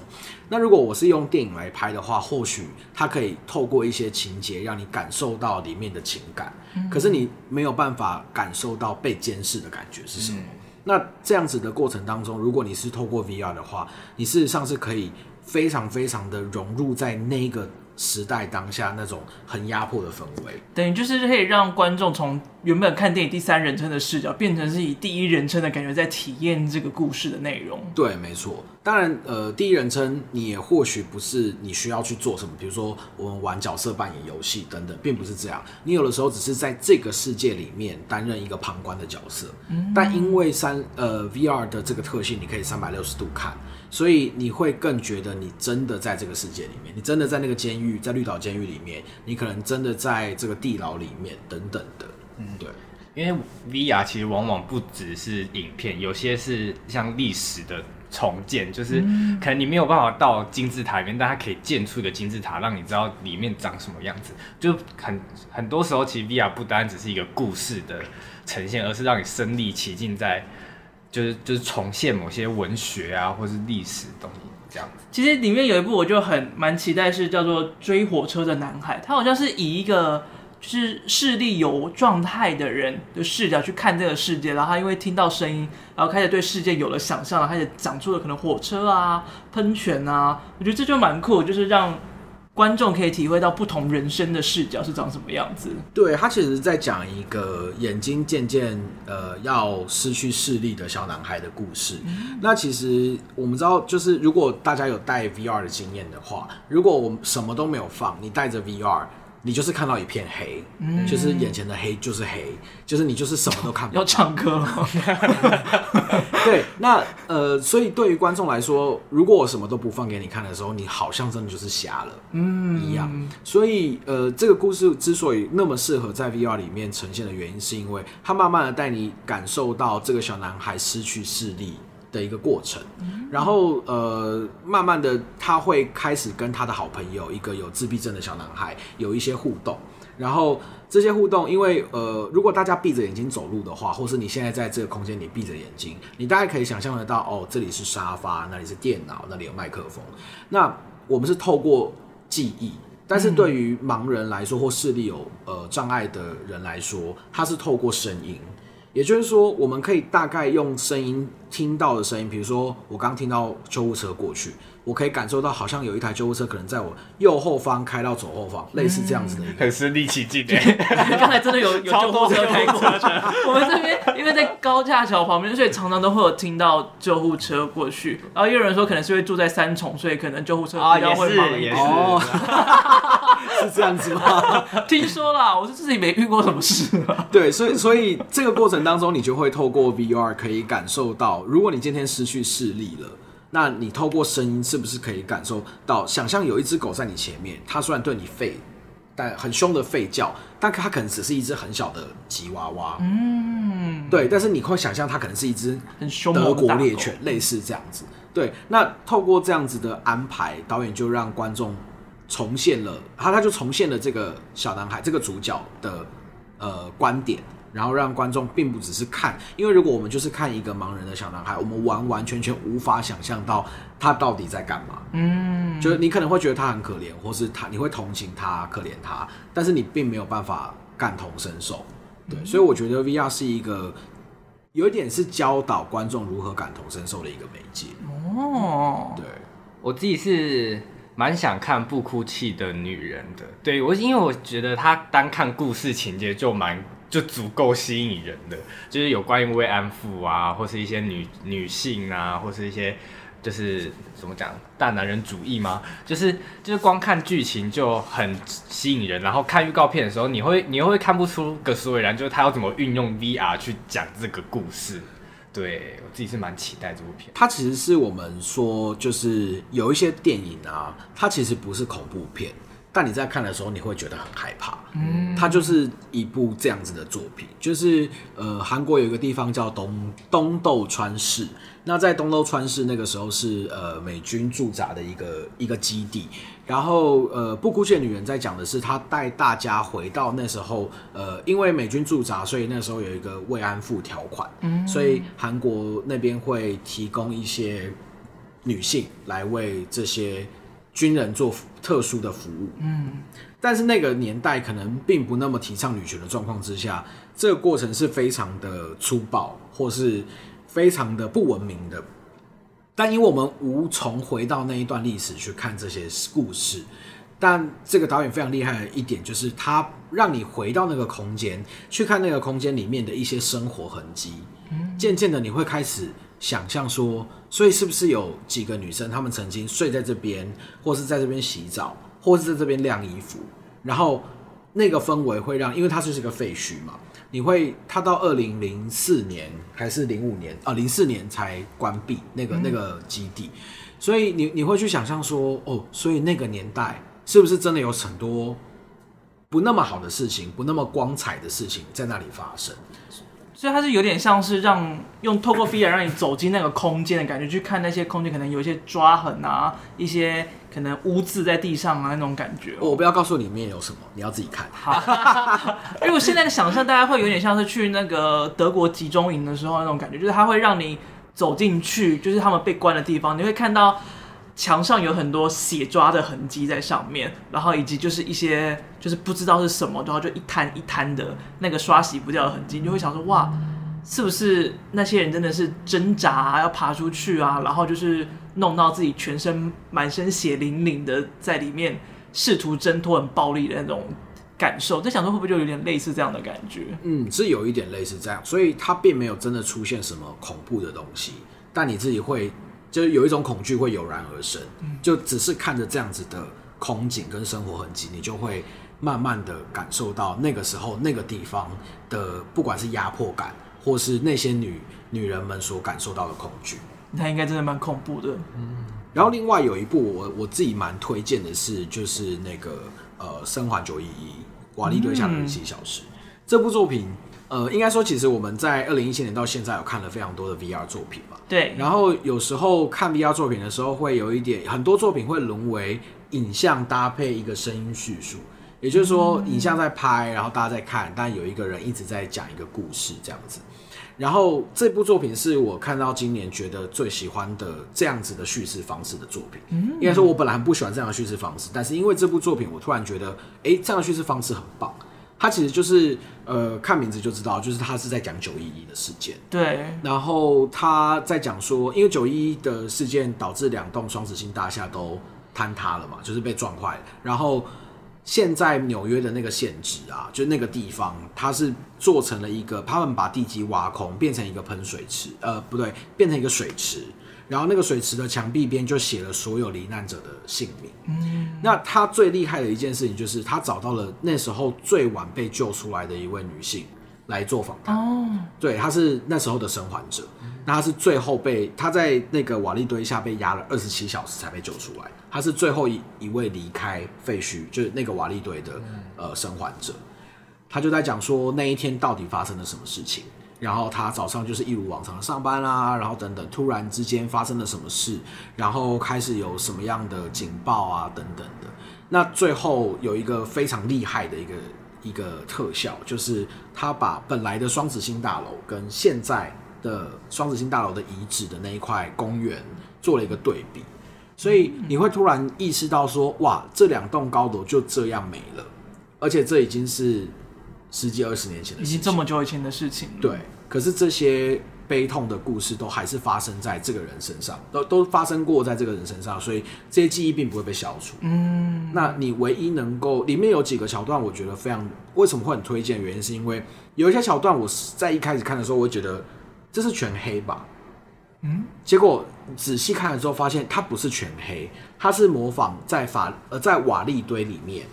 那如果我是用电影来拍的话，或许它可以透过一些情节，让你感受到里面的情感。嗯。可是你没有办法感受到被监视的感觉是什么？嗯那这样子的过程当中，如果你是透过 VR 的话，你事实上是可以非常非常的融入在那个时代当下那种很压迫的氛围，等于就是可以让观众从原本看电影第三人称的视角，变成是以第一人称的感觉在体验这个故事的内容。对，没错。当然，呃，第一人称你也或许不是你需要去做什么，比如说我们玩角色扮演游戏等等，并不是这样。你有的时候只是在这个世界里面担任一个旁观的角色。嗯。但因为三呃 VR 的这个特性，你可以三百六十度看。所以你会更觉得你真的在这个世界里面，你真的在那个监狱，在绿岛监狱里面，你可能真的在这个地牢里面等等的。嗯，对，因为 VR 其实往往不只是影片，有些是像历史的重建，就是可能你没有办法到金字塔里面，但它可以建出一个金字塔，让你知道里面长什么样子。就很很多时候，其实 VR 不单只是一个故事的呈现，而是让你身临其境在。就是就是重现某些文学啊，或是历史东西。这样子。其实里面有一部我就很蛮期待，是叫做《追火车的男孩》，他好像是以一个就是视力有状态的人的视角去看这个世界，然后他因为听到声音，然后开始对世界有了想象，然后开始讲出了可能火车啊、喷泉啊，我觉得这就蛮酷，就是让。观众可以体会到不同人生的视角是长什么样子。对，他其实在讲一个眼睛渐渐呃要失去视力的小男孩的故事。那其实我们知道，就是如果大家有戴 VR 的经验的话，如果我们什么都没有放，你戴着 VR。你就是看到一片黑，嗯，就是眼前的黑就是黑，就是你就是什么都看不到。*laughs* 要唱歌了。*laughs* 对，那呃，所以对于观众来说，如果我什么都不放给你看的时候，你好像真的就是瞎了，嗯，一样。所以呃，这个故事之所以那么适合在 VR 里面呈现的原因，是因为它慢慢的带你感受到这个小男孩失去视力的一个过程，然后呃，慢慢的他会开始跟他的好朋友一个有自闭症的小男孩有一些互动，然后这些互动，因为呃，如果大家闭着眼睛走路的话，或是你现在在这个空间里闭着眼睛，你大概可以想象得到，哦，这里是沙发，那里是电脑，那里有麦克风。那我们是透过记忆，但是对于盲人来说，或视力有呃障碍的人来说，他是透过声音。也就是说，我们可以大概用声音听到的声音，比如说我刚听到救护车过去，我可以感受到好像有一台救护车可能在我右后方开到左后方，类似这样子的一个，很身临其境的。*laughs* 刚才真的有有救护车开过去，我们这边因为在高架桥旁边，所以常常都会有听到救护车过去。然后也有人说，可能是因为住在三重，所以可能救护车比较会忙一点。哦，*laughs* 是这样子吗？听说啦，我是自己没遇过什么事。对，所以所以这个过程当中，你就会透过 VR 可以感受到，如果你今天失去视力了，那你透过声音是不是可以感受到？想象有一只狗在你前面，它虽然对你吠，但很凶的吠叫，但它可能只是一只很小的吉娃娃。嗯，对。但是你会想象它可能是一只很凶的德国猎犬，类似这样子。对。那透过这样子的安排，导演就让观众重现了他，他就重现了这个小男孩这个主角的呃观点。然后让观众并不只是看，因为如果我们就是看一个盲人的小男孩，我们完完全全无法想象到他到底在干嘛。嗯，就是你可能会觉得他很可怜，或是他你会同情他、可怜他，但是你并没有办法感同身受。对，所以我觉得 VR 是一个有一点是教导观众如何感同身受的一个媒介。哦，对，我自己是蛮想看不哭泣的女人的。对，我因为我觉得他单看故事情节就蛮。就足够吸引人的，就是有关于慰安妇啊，或是一些女女性啊，或是一些就是怎么讲大男人主义吗？就是就是光看剧情就很吸引人，然后看预告片的时候，你会你会看不出个所以然，就是他要怎么运用 VR 去讲这个故事。对，我自己是蛮期待这部片。它其实是我们说，就是有一些电影啊，它其实不是恐怖片。但你在看的时候，你会觉得很害怕。嗯，它就是一部这样子的作品，就是呃，韩国有一个地方叫东东豆川市。那在东豆川市那个时候是呃美军驻扎的一个一个基地。然后呃，不哭泣的女人在讲的是，她带大家回到那时候，呃，因为美军驻扎，所以那时候有一个慰安妇条款。嗯，所以韩国那边会提供一些女性来为这些。军人做特殊的服务，嗯，但是那个年代可能并不那么提倡女权的状况之下，这个过程是非常的粗暴，或是非常的不文明的。但因为我们无从回到那一段历史去看这些故事，但这个导演非常厉害的一点就是，他让你回到那个空间，去看那个空间里面的一些生活痕迹，渐渐的你会开始。想象说，所以是不是有几个女生，她们曾经睡在这边，或是在这边洗澡，或是在这边晾衣服，然后那个氛围会让，因为它就是一个废墟嘛，你会，它到二零零四年还是零五年啊，零四年才关闭那个那个基地，所以你你会去想象说，哦，所以那个年代是不是真的有很多不那么好的事情，不那么光彩的事情在那里发生？所以它是有点像是让用透过 VR 让你走进那个空间的感觉，去看那些空间可能有一些抓痕啊，一些可能污渍在地上啊那种感觉。我不要告诉你里面有什么，你要自己看。好，*laughs* 因为我现在的想象，大家会有点像是去那个德国集中营的时候那种感觉，就是它会让你走进去，就是他们被关的地方，你会看到墙上有很多血抓的痕迹在上面，然后以及就是一些就是不知道是什么，然后就一滩一滩的那个刷洗不掉的痕迹，你就会想说哇，是不是那些人真的是挣扎啊，要爬出去啊，然后就是弄到自己全身满身血淋淋的在里面试图挣脱很暴力的那种感受，在想说会不会就有点类似这样的感觉？嗯，是有一点类似这样，所以它并没有真的出现什么恐怖的东西，但你自己会。就是有一种恐惧会油然而生，就只是看着这样子的空景跟生活痕迹，你就会慢慢的感受到那个时候那个地方的不管是压迫感，或是那些女女人们所感受到的恐惧，那应该真的蛮恐怖的。嗯，然后另外有一部我我自己蛮推荐的是，就是那个呃《生还九一一瓦力堆下的七小时》嗯、这部作品。呃，应该说，其实我们在二零一七年到现在有看了非常多的 VR 作品嘛。对。然后有时候看 VR 作品的时候，会有一点，很多作品会沦为影像搭配一个声音叙述，也就是说，影像在拍，然后大家在看，但有一个人一直在讲一个故事这样子。然后这部作品是我看到今年觉得最喜欢的这样子的叙事方式的作品。嗯。应该说，我本来很不喜欢这样的叙事方式，但是因为这部作品，我突然觉得，哎，这样的叙事方式很棒。它其实就是，呃，看名字就知道，就是他是在讲九一一的事件。对。然后他在讲说，因为九一一的事件导致两栋双子星大厦都坍塌了嘛，就是被撞坏了。然后现在纽约的那个现址啊，就那个地方，它是做成了一个，他们把地基挖空，变成一个喷水池，呃，不对，变成一个水池。然后那个水池的墙壁边就写了所有罹难者的姓名。嗯，那他最厉害的一件事情就是他找到了那时候最晚被救出来的一位女性来做访谈。哦，对，她是那时候的生还者。那她是最后被他在那个瓦砾堆下被压了二十七小时才被救出来。她是最后一一位离开废墟，就是那个瓦砾堆的呃生还者。他就在讲说那一天到底发生了什么事情。然后他早上就是一如往常的上班啦，然后等等，突然之间发生了什么事，然后开始有什么样的警报啊等等的。那最后有一个非常厉害的一个一个特效，就是他把本来的双子星大楼跟现在的双子星大楼的遗址的那一块公园做了一个对比，所以你会突然意识到说，哇，这两栋高楼就这样没了，而且这已经是。十几二十年前的事情，已经这么久以前的事情。对，可是这些悲痛的故事都还是发生在这个人身上，都都发生过在这个人身上，所以这些记忆并不会被消除。嗯，那你唯一能够里面有几个桥段，我觉得非常为什么会很推荐？原因是因为有一些桥段，我在一开始看的时候，我会觉得这是全黑吧。嗯，结果仔细看了之后，发现它不是全黑，它是模仿在法呃在瓦砾堆里面。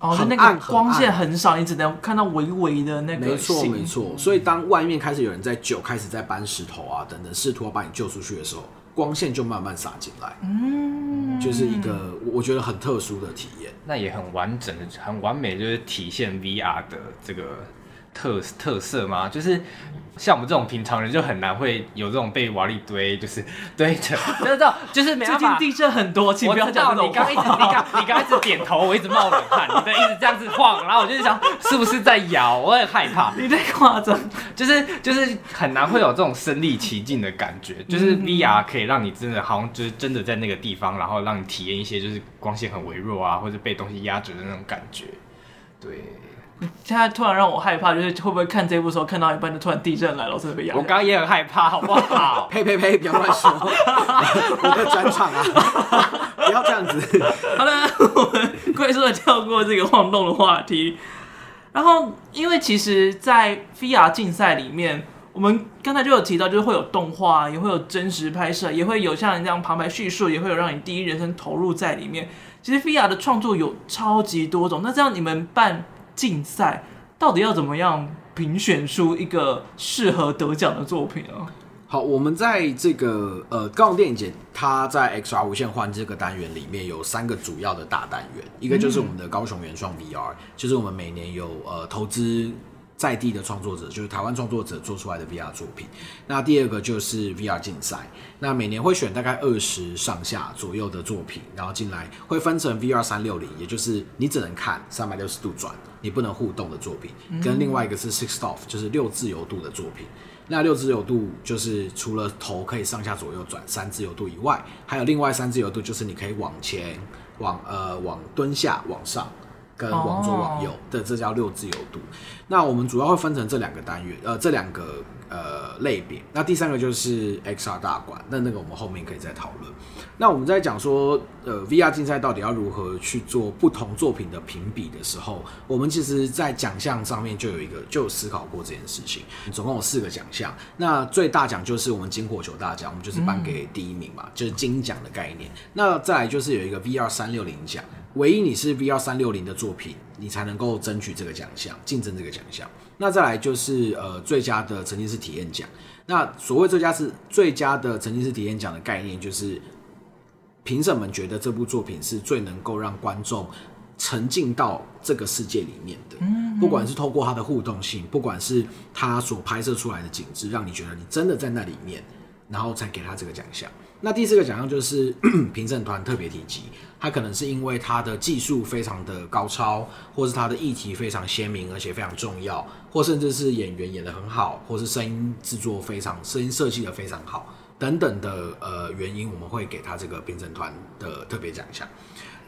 哦，就那个光线很少，你只能看到微微的那个。没错，没错。所以当外面开始有人在救，开始在搬石头啊等等，试图要把你救出去的时候，光线就慢慢洒进来。嗯，就是一个我觉得很特殊的体验。那也很完整的、很完美，就是体现 VR 的这个特特色吗？就是。像我们这种平常人就很难会有这种被瓦砾堆就是堆着，*laughs* 知道就是没办法。最近地震很多，请不要讲。你刚一直你刚你刚一直点头，我一直冒冷汗，你在一直这样子晃，然后我就想是不是在摇，我很害怕。你在夸张，就是就是很难会有这种身临其境的感觉，就是 VR 可以让你真的好像就是真的在那个地方，然后让你体验一些就是光线很微弱啊，或者被东西压着的那种感觉，对。现在突然让我害怕，就是会不会看这部时候看到一半就突然地震来了，我真的被压。我刚刚也很害怕，好不好？*laughs* 呸呸呸！不要乱说，我的专场啊！不要这样子。好了，我们快速的跳过这个晃动的话题。然后，因为其实，在 VR 竞赛里面，我们刚才就有提到，就是会有动画，也会有真实拍摄，也会有像你这样旁白叙述，也会有让你第一人称投入在里面。其实 VR 的创作有超级多种。那这样你们办？竞赛到底要怎么样评选出一个适合得奖的作品啊？好，我们在这个呃高雄电影节，它在 XR 无限幻这个单元里面有三个主要的大单元，一个就是我们的高雄原创 VR，就是我们每年有呃投资。在地的创作者就是台湾创作者做出来的 VR 作品。那第二个就是 VR 竞赛，那每年会选大概二十上下左右的作品，然后进来会分成 VR 三六零，也就是你只能看三百六十度转，你不能互动的作品，跟另外一个是 Six Off，就是六自由度的作品。那六自由度就是除了头可以上下左右转三自由度以外，还有另外三自由度就是你可以往前、往呃往蹲下、往上跟往左往右的，这叫六自由度。那我们主要会分成这两个单元，呃，这两个。呃，类别。那第三个就是 XR 大馆，那那个我们后面可以再讨论。那我们在讲说，呃，VR 竞赛到底要如何去做不同作品的评比的时候，我们其实在奖项上面就有一个就有思考过这件事情。总共有四个奖项，那最大奖就是我们金火球大奖，我们就是颁给第一名嘛，嗯、就是金奖的概念。那再来就是有一个 VR 三六零奖，唯一你是 VR 三六零的作品，你才能够争取这个奖项，竞争这个奖项。那再来就是呃最佳的沉浸式体验奖。那所谓最佳是最佳的沉浸式体验奖的概念，就是评审们觉得这部作品是最能够让观众沉浸到这个世界里面的。不管是透过它的互动性，不管是它所拍摄出来的景致，让你觉得你真的在那里面，然后才给他这个奖项。那第四个奖项就是 *clears throat* 评审团特别提及，他可能是因为他的技术非常的高超，或是他的议题非常鲜明而且非常重要，或甚至是演员演得很好，或是声音制作非常声音设计的非常好等等的呃原因，我们会给他这个评审团的特别奖项。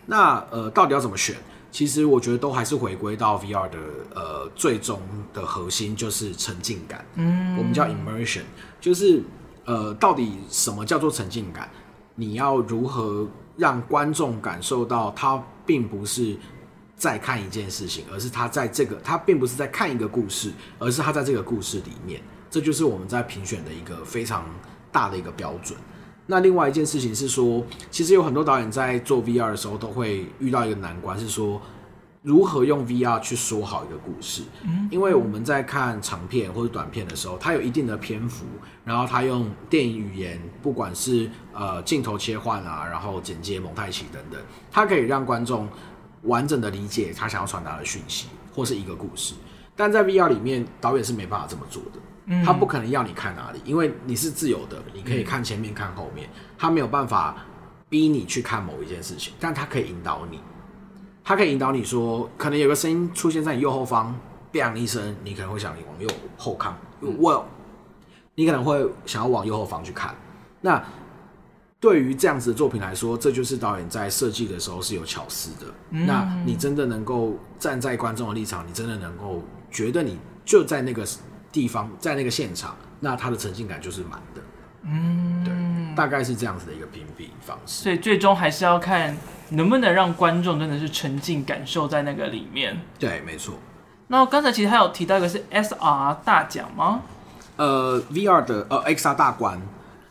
那呃到底要怎么选？其实我觉得都还是回归到 VR 的呃最终的核心就是沉浸感，嗯，我们叫 immersion，就是。呃，到底什么叫做沉浸感？你要如何让观众感受到他并不是在看一件事情，而是他在这个他并不是在看一个故事，而是他在这个故事里面。这就是我们在评选的一个非常大的一个标准。那另外一件事情是说，其实有很多导演在做 VR 的时候都会遇到一个难关，是说。如何用 VR 去说好一个故事？因为我们在看长片或者短片的时候，它有一定的篇幅，然后它用电影语言，不管是呃镜头切换啊，然后剪接、蒙太奇等等，它可以让观众完整的理解他想要传达的讯息或是一个故事。但在 VR 里面，导演是没办法这么做的，他不可能要你看哪里，因为你是自由的，你可以看前面、看后面，他没有办法逼你去看某一件事情，但他可以引导你。它可以引导你说，可能有个声音出现在你右后方，bang 一声，你可能会想你往右后看，well，你可能会想要往右后方去看。那对于这样子的作品来说，这就是导演在设计的时候是有巧思的。嗯、那你真的能够站在观众的立场，你真的能够觉得你就在那个地方，在那个现场，那它的沉浸感就是满的。嗯，对，大概是这样子的一个评比方式。所以最终还是要看。能不能让观众真的是沉浸感受在那个里面？对，没错。那刚才其实还有提到一个是 SR 大奖吗？呃，VR 的呃 XR 大关，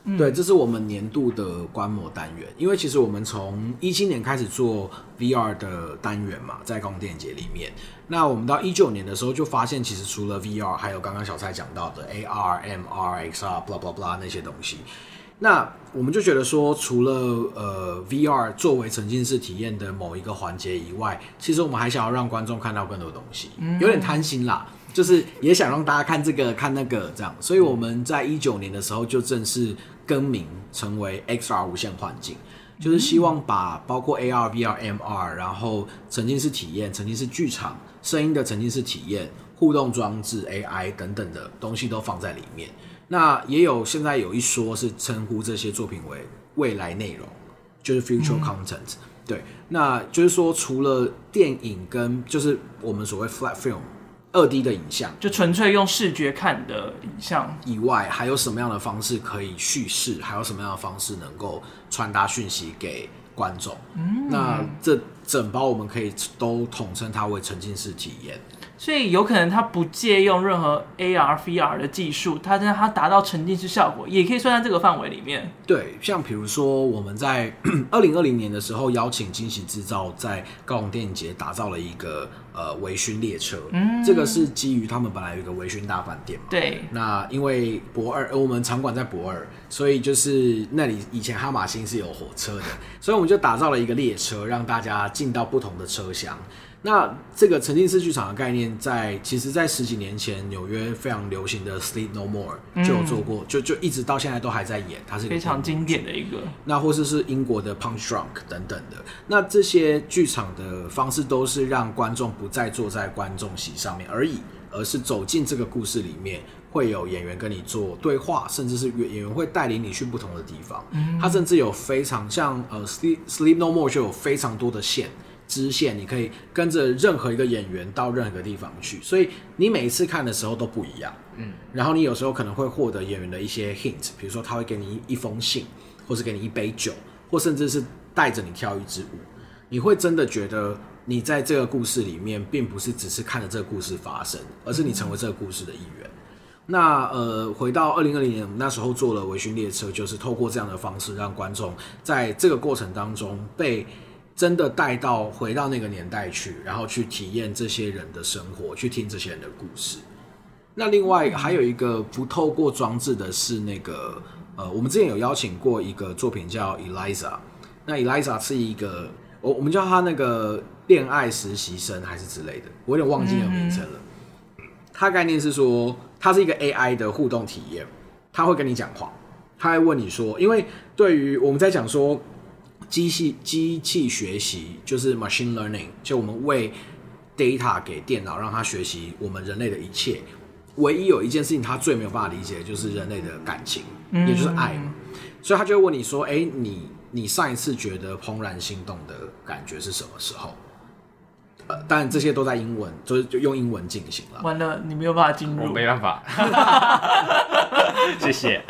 嗯、对，这是我们年度的观摩单元。因为其实我们从一七年开始做 VR 的单元嘛，在高雄电影节里面。那我们到一九年的时候就发现，其实除了 VR，还有刚刚小蔡讲到的 AR、MR、XR，blah blah blah 那些东西。那我们就觉得说，除了呃 VR 作为沉浸式体验的某一个环节以外，其实我们还想要让观众看到更多东西，有点贪心啦，就是也想让大家看这个看那个这样，所以我们在一九年的时候就正式更名成为 XR 无限幻境，就是希望把包括 AR、VR、MR，然后沉浸式体验、沉浸式剧场、声音的沉浸式体验、互动装置、AI 等等的东西都放在里面。那也有，现在有一说是称呼这些作品为未来内容，就是 future content，嗯。对，那就是说，除了电影跟就是我们所谓 flat film 二 D 的影像，就纯粹用视觉看的影像以外，还有什么样的方式可以叙事？还有什么样的方式能够传达讯息给观众？嗯，那这整包我们可以都统称它为沉浸式体验。所以有可能他不借用任何 AR、VR 的技术，它让它达到沉浸式效果，也可以算在这个范围里面。对，像比如说我们在 *clears throat* 二零二零年的时候邀请惊喜制造在高雄电影节打造了一个呃微醺列车，嗯，这个是基于他们本来有一个微醺大饭店嘛。对。那因为博二，我们场馆在博二，所以就是那里以前哈马星是有火车的，所以我们就打造了一个列车，让大家进到不同的车厢。那这个沉浸式剧场的概念在，在其实，在十几年前，纽约非常流行的《Sleep No More》就有做过，嗯、就就一直到现在都还在演，它是非常经典的一个。那或是是英国的《Punch Drunk》等等的，那这些剧场的方式都是让观众不再坐在观众席上面而已，而是走进这个故事里面，会有演员跟你做对话，甚至是演员会带领你去不同的地方。嗯，他甚至有非常像呃《Sleep Sleep No More》就有非常多的线支线，你可以跟着任何一个演员到任何一个地方去，所以你每一次看的时候都不一样。嗯，然后你有时候可能会获得演员的一些 hint，比如说他会给你一封信，或是给你一杯酒，或甚至是带着你跳一支舞，你会真的觉得。你在这个故事里面，并不是只是看着这个故事发生，而是你成为这个故事的一员。那呃，回到二零二零年，我们那时候做了《微醺列车》，就是透过这样的方式，让观众在这个过程当中被真的带到回到那个年代去，然后去体验这些人的生活，去听这些人的故事。那另外还有一个不透过装置的是那个呃，我们之前有邀请过一个作品叫 Eliza，那 Eliza 是一个我我们叫他那个。恋爱实习生还是之类的，我有点忘记了名称了。嗯、它概念是说，它是一个 AI 的互动体验，它会跟你讲话，它会问你说，因为对于我们在讲说机器机器学习，就是 machine learning，就我们为 data 给电脑，让它学习我们人类的一切。唯一有一件事情，它最没有办法理解的就是人类的感情，嗯、也就是爱嘛。所以他就会问你说，哎、欸，你你上一次觉得怦然心动的感觉是什么时候？但这些都在英文，就是就用英文进行了。完了，你没有办法进入，我没办法。*laughs* 谢谢。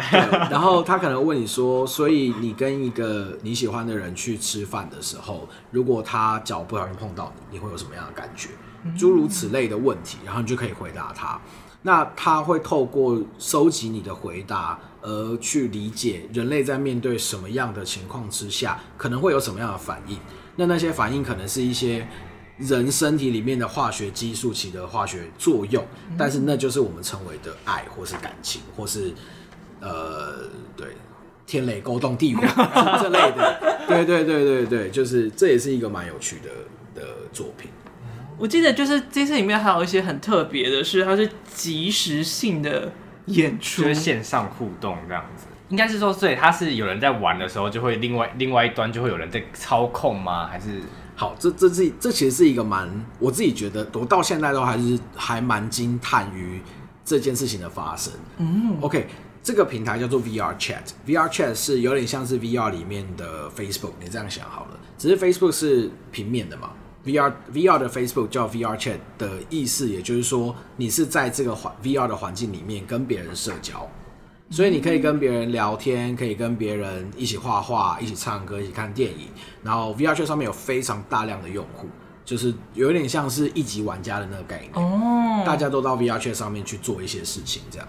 然后他可能问你说，所以你跟一个你喜欢的人去吃饭的时候，如果他脚不小心碰到你，你会有什么样的感觉？诸如此类的问题，然后你就可以回答他。那他会透过收集你的回答，而去理解人类在面对什么样的情况之下，可能会有什么样的反应。那那些反应可能是一些。人身体里面的化学激素起的化学作用，但是那就是我们称为的爱，或是感情，或是呃，对，天雷勾动地火 *laughs* 这类的，对对对对对，就是这也是一个蛮有趣的的作品。我记得就是这次里面还有一些很特别的是，它是即时性的演出，就是线上互动这样子。应该是说，对，它是有人在玩的时候，就会另外另外一端就会有人在操控吗？还是？好，这这是这其实是一个蛮，我自己觉得，我到现在都还是还蛮惊叹于这件事情的发生。嗯，OK，这个平台叫做 VR Chat，VR Chat 是有点像是 VR 里面的 Facebook，你这样想好了，只是 Facebook 是平面的嘛，VR VR 的 Facebook 叫 VR Chat 的意思，也就是说你是在这个环 VR 的环境里面跟别人社交。所以你可以跟别人聊天，可以跟别人一起画画、一起唱歌、一起看电影。然后 VR Chat 上面有非常大量的用户，就是有点像是一级玩家的那个概念。哦，大家都到 VR Chat 上面去做一些事情，这样。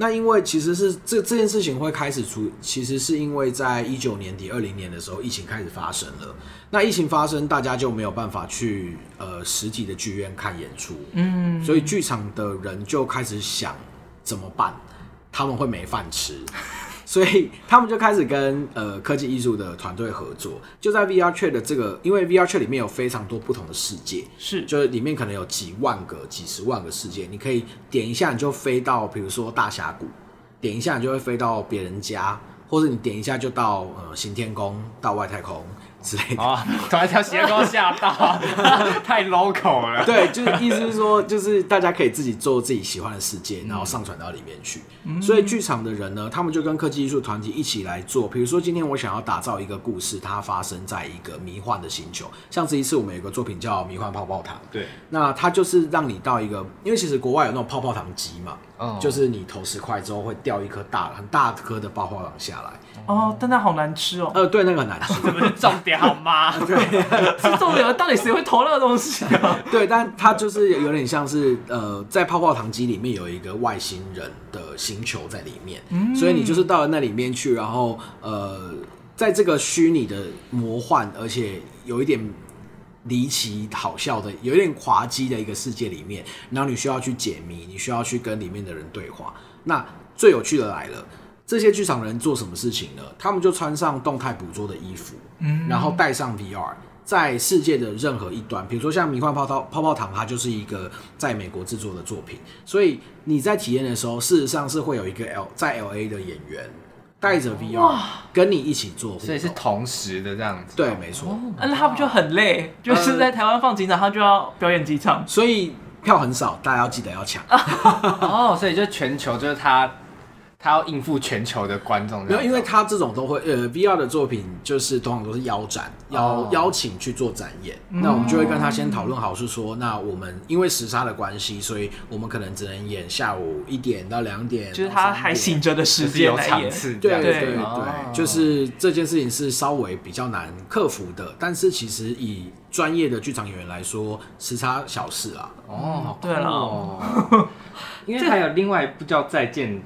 那因为其实是这这件事情会开始出，其实是因为在一九年底、二零年的时候，疫情开始发生了。那疫情发生，大家就没有办法去呃实体的剧院看演出。嗯，所以剧场的人就开始想怎么办。他们会没饭吃，*laughs* 所以他们就开始跟呃科技艺术的团队合作，就在 VR Chat 的这个，因为 VR Chat 里面有非常多不同的世界，是，就是里面可能有几万个、几十万个世界，你可以点一下你就飞到，比如说大峡谷，点一下你就会飞到别人家，或者你点一下就到呃行天宫，到外太空。之类的啊，突然一条斜沟吓到，*laughs* 太 local 了。对，就是意思是说，就是大家可以自己做自己喜欢的世界，然后上传到里面去。嗯、所以剧场的人呢，他们就跟科技艺术团体一起来做。比如说，今天我想要打造一个故事，它发生在一个迷幻的星球。像这一次我们有个作品叫《迷幻泡泡糖》，对，那它就是让你到一个，因为其实国外有那种泡泡糖机嘛，哦，就是你投十块之后会掉一颗大很大颗的泡泡糖下来。哦，但它好难吃哦。呃，对，那个很难吃，*laughs* 这不是重点好吗？对，*laughs* 是重点。到底谁会投那个东西啊？*laughs* 对，但它就是有点像是呃，在泡泡糖机里面有一个外星人的星球在里面，嗯、所以你就是到了那里面去，然后呃，在这个虚拟的魔幻而且有一点离奇好笑的、有一点滑稽的一个世界里面，然后你需要去解谜，你需要去跟里面的人对话。那最有趣的来了。这些剧场人做什么事情呢？他们就穿上动态捕捉的衣服，嗯，然后戴上 VR，在世界的任何一端，比如说像《迷幻泡泡泡泡糖》，它就是一个在美国制作的作品，所以你在体验的时候，事实上是会有一个 L 在 LA 的演员带着 VR 跟你一起做，所以是同时的这样子。对，没错。那他不就很累？就是在台湾放几场，他就要表演几场，所以。票很少，大家要记得要抢。*laughs* 哦，所以就全球就是他。他要应付全球的观众，没有，因为他这种都会，呃，VR 的作品就是通常都是邀展，邀、哦、邀请去做展演，嗯、那我们就会跟他先讨论好，是说，那我们因为时差的关系，所以我们可能只能演下午一点到两点，就是他还醒着的时间来演，对对对对，就是这件事情是稍微比较难克服的，但是其实以专业的剧场演员来说，时差小事啊。哦，对了，*laughs* *laughs* 因为还有另外一部叫《再见》。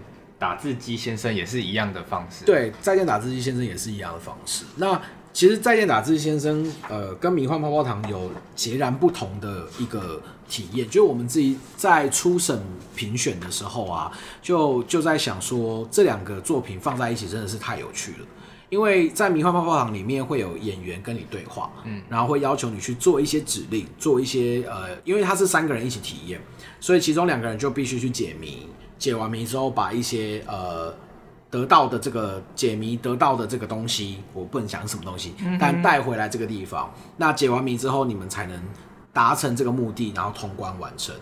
打字机先生也是一样的方式，对，再见打字机先生也是一样的方式。那其实再见打字机先生，呃，跟迷幻泡泡糖有截然不同的一个体验。就我们自己在初审评选的时候啊，就就在想说，这两个作品放在一起真的是太有趣了。因为在迷幻泡泡糖里面会有演员跟你对话，嗯，然后会要求你去做一些指令，做一些呃，因为他是三个人一起体验，所以其中两个人就必须去解谜。解完谜之后，把一些呃得到的这个解谜得到的这个东西，我不能讲是什么东西，嗯、但带回来这个地方。那解完谜之后，你们才能达成这个目的，然后通关完成。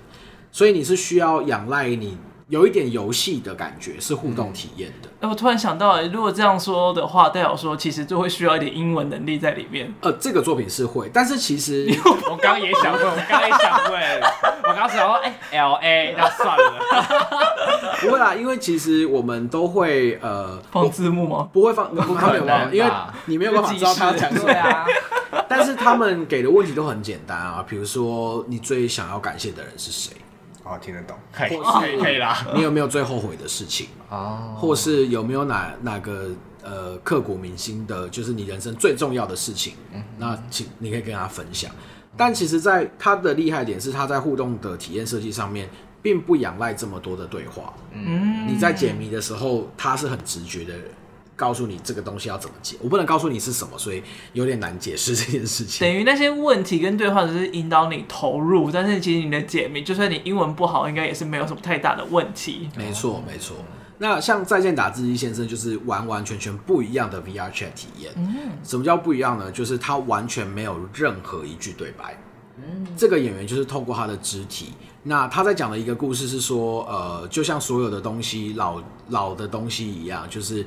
所以你是需要仰赖你。有一点游戏的感觉，是互动体验的。哎、嗯，我突然想到，如果这样说的话，代表说其实就会需要一点英文能力在里面。呃，这个作品是会，但是其实 *laughs* 我刚刚也想问，我刚刚也想问，我刚刚想说，哎、欸、，L A，那算了，*laughs* 不会啦，因为其实我们都会呃放字幕吗？不会放，不会放，*laughs* 因为你没有办法知道他讲什么啊。但是他们给的问题都很简单啊，比如说你最想要感谢的人是谁？哦，听得懂，可以，可以，可以啦。*laughs* 你有没有最后悔的事情？哦，*laughs* 或是有没有哪哪个呃刻骨铭心的，就是你人生最重要的事情？嗯，那请你可以跟他分享。但其实，在他的厉害点是，他在互动的体验设计上面，并不仰赖这么多的对话。嗯，你在解谜的时候，他是很直觉的。告诉你这个东西要怎么解，我不能告诉你是什么，所以有点难解释这件事情。等于那些问题跟对话只是引导你投入，但是其实你的解谜，就算你英文不好，应该也是没有什么太大的问题。没错，没错。那像再见打字机先生，就是完完全全不一样的 VR chat 体验。嗯，什么叫不一样呢？就是他完全没有任何一句对白。嗯，这个演员就是透过他的肢体。那他在讲的一个故事是说，呃，就像所有的东西，老老的东西一样，就是。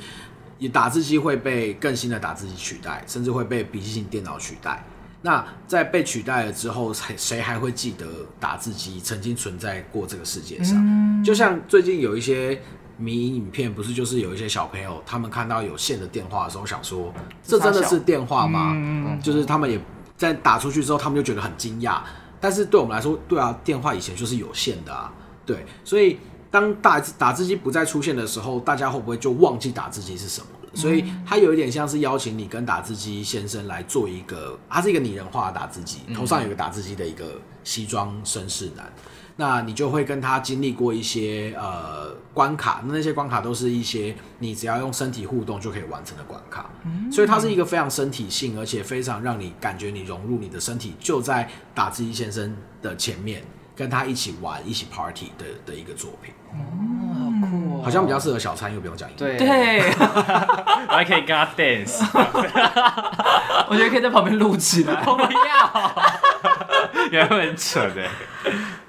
打字机会被更新的打字机取代，甚至会被笔记型电脑取代。那在被取代了之后，谁谁还会记得打字机曾经存在过这个世界上？嗯、就像最近有一些迷影片，不是就是有一些小朋友，他们看到有线的电话的时候，想说这真的是电话吗？嗯、就是他们也在打出去之后，他们就觉得很惊讶。但是对我们来说，对啊，电话以前就是有线的啊，对，所以。当打打字机不再出现的时候，大家会不会就忘记打字机是什么了？所以它有一点像是邀请你跟打字机先生来做一个，它是一个拟人化的打字机，头上有一个打字机的一个西装绅士男，那你就会跟他经历过一些呃关卡，那那些关卡都是一些你只要用身体互动就可以完成的关卡，所以它是一个非常身体性，而且非常让你感觉你融入你的身体，就在打字机先生的前面。跟他一起玩、一起 party 的的一个作品，哦，好酷哦，好像比较适合小餐，又不用讲英文。对，我还可以跟他 dance，*laughs* 我觉得可以在旁边录起来。*laughs* 不要，*laughs* 也很蠢的。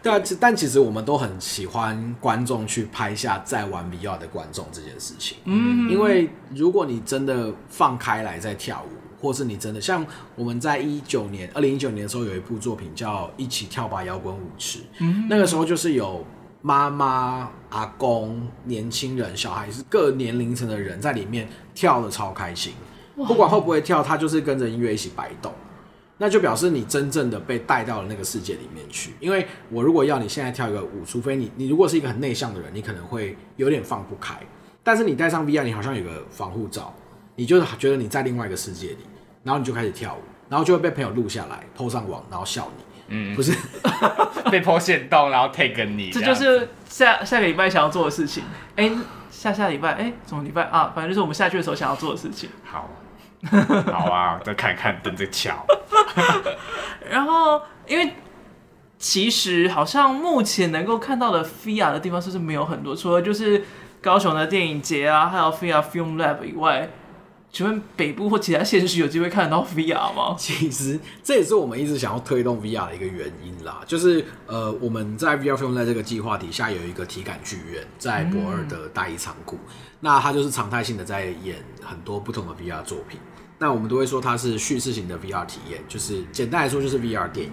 对啊，但其实我们都很喜欢观众去拍下在玩 VR 的观众这件事情。嗯，因为如果你真的放开来在跳舞。或是你真的像我们在一九年，二零一九年的时候有一部作品叫《一起跳吧摇滚舞池》，嗯，那个时候就是有妈妈、阿公、年轻人、小孩，是各年龄层的人在里面跳的超开心，不管会不会跳，他就是跟着音乐一起摆动，那就表示你真正的被带到了那个世界里面去。因为我如果要你现在跳一个舞，除非你你如果是一个很内向的人，你可能会有点放不开，但是你戴上 VR，你好像有个防护罩，你就觉得你在另外一个世界里。然后你就开始跳舞，然后就会被朋友录下来，PO 上网，然后笑你。嗯，不是 *laughs* 被 PO 限动，然后 take 你。这就是下下个礼拜想要做的事情。哎，下下礼拜，哎，什么礼拜啊？反正就是我们下去的时候想要做的事情。好，好啊，再看看，等着瞧。*laughs* 然后，因为其实好像目前能够看到的 FIA 的地方，是不是没有很多？除了就是高雄的电影节啊，还有 FIA Film Lab 以外。请问北部或其他县市有机会看得到 VR 吗？其实这也是我们一直想要推动 VR 的一个原因啦。就是呃，我们在 VR Film Lab 这个计划底下有一个体感剧院，在博二的大一仓库，嗯、那它就是常态性的在演很多不同的 VR 作品。那我们都会说它是叙事型的 VR 体验，就是简单来说就是 VR 电影。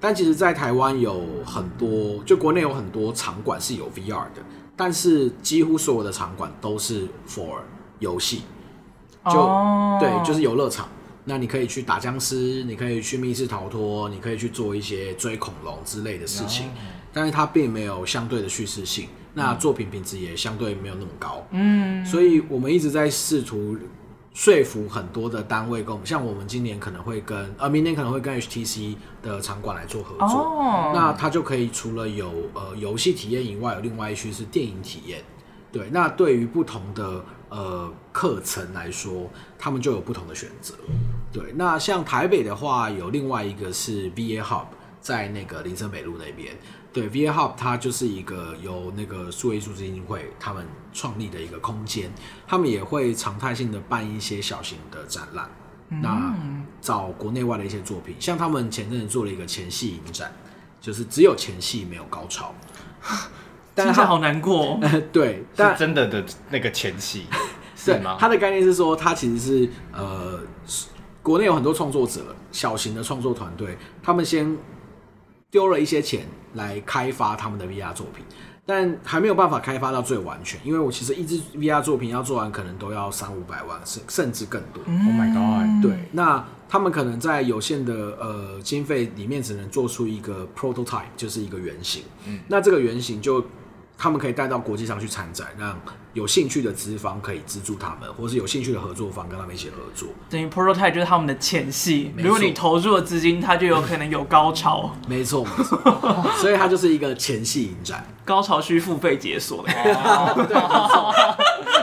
但其实，在台湾有很多，就国内有很多场馆是有 VR 的，但是几乎所有的场馆都是 for 游戏。就、oh. 对，就是游乐场。那你可以去打僵尸，你可以去密室逃脱，你可以去做一些追恐龙之类的事情。Oh. 但是它并没有相对的叙事性，那作品品质也相对没有那么高。嗯，mm. 所以我们一直在试图说服很多的单位跟我们，像我们今年可能会跟，呃，明年可能会跟 HTC 的场馆来做合作。Oh. 那它就可以除了有呃游戏体验以外，有另外一区是电影体验。对，那对于不同的。呃，课程来说，他们就有不同的选择。对，那像台北的话，有另外一个是 VA Hub，在那个林森北路那边。对，VA Hub 它就是一个由那个数位艺术基金会他们创立的一个空间，他们也会常态性的办一些小型的展览，嗯、那找国内外的一些作品，像他们前阵子做了一个前戏影展，就是只有前戏没有高潮。*laughs* 但是好难过，呃，*laughs* 对，但是真的的那个前戏 *laughs* 是吗？他的概念是说，他其实是呃，国内有很多创作者，小型的创作团队，他们先丢了一些钱来开发他们的 VR 作品，但还没有办法开发到最完全，因为我其实一支 VR 作品要做完，可能都要三五百万，甚甚至更多。Oh my god！对，那他们可能在有限的呃经费里面，只能做出一个 prototype，就是一个原型。嗯，那这个原型就。他们可以带到国际上去参展，让有兴趣的资方可以资助他们，或是有兴趣的合作方跟他们一起合作。等于 prototype 就是他们的前戏，如果你投入了资金，它就有可能有高潮。*laughs* 没错，没错，所以它就是一个前戏影展，高潮需付费解锁的。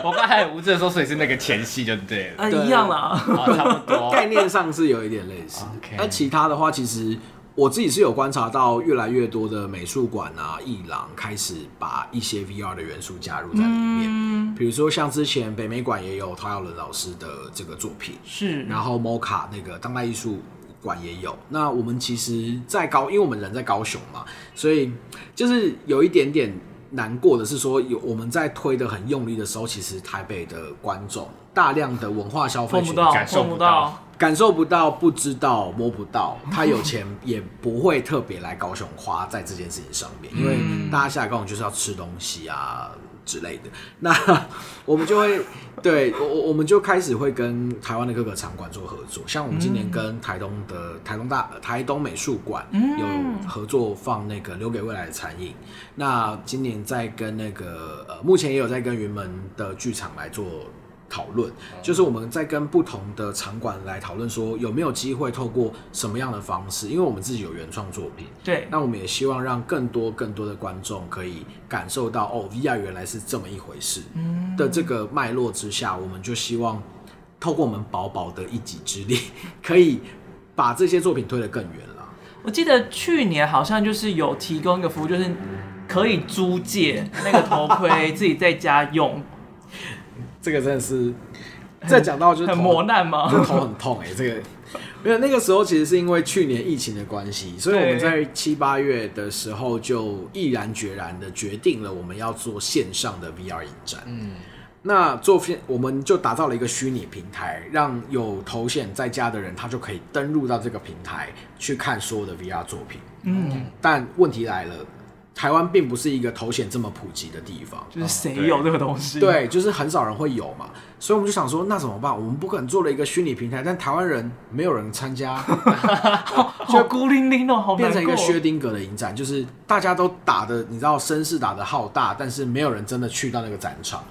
我刚才很无知的说，所以是那个前戏就对了，啊，一样啦，差不多，概念上是有一点类似。那.其他的话，其实。我自己是有观察到，越来越多的美术馆啊、艺廊开始把一些 VR 的元素加入在里面。嗯，比如说像之前北美馆也有陶耀伦老师的这个作品，是，然后 MoCA 那个当代艺术馆也有。那我们其实，在高，因为我们人在高雄嘛，所以就是有一点点难过的是说，有我们在推的很用力的时候，其实台北的观众大量的文化消费碰不到，感受不到。感受不到，不知道，摸不到，他有钱也不会特别来高雄花在这件事情上面，因为大家下来高雄就是要吃东西啊之类的。那 *laughs* 我们就会对我，我们就开始会跟台湾的各个场馆做合作，像我们今年跟台东的台东大台东美术馆有合作放那个留给未来的残影。那今年在跟那个呃，目前也有在跟云门的剧场来做。讨论就是我们在跟不同的场馆来讨论，说有没有机会透过什么样的方式，因为我们自己有原创作品，对，那我们也希望让更多更多的观众可以感受到哦，VR 原来是这么一回事的这个脉络之下，我们就希望透过我们薄薄的一己之力，*laughs* 可以把这些作品推得更远了。我记得去年好像就是有提供一个服务，就是可以租借那个头盔，*laughs* 自己在家用。这个真的是，再讲到就是很磨难吗？就头很痛哎、欸，这个没有那个时候其实是因为去年疫情的关系，所以我们在七八月的时候就毅然决然的决定了我们要做线上的 VR 影展。嗯，那做线我们就打造了一个虚拟平台，让有头显在家的人他就可以登录到这个平台去看所有的 VR 作品。嗯，但问题来了。台湾并不是一个头显这么普及的地方，就是谁有这个东西？对，就是很少人会有嘛，所以我们就想说，那怎么办？我们不可能做了一个虚拟平台，但台湾人没有人参加，*laughs* 就孤零零哦，好变成一个薛丁格的影展，就是大家都打的，你知道声势打的浩大，但是没有人真的去到那个展场，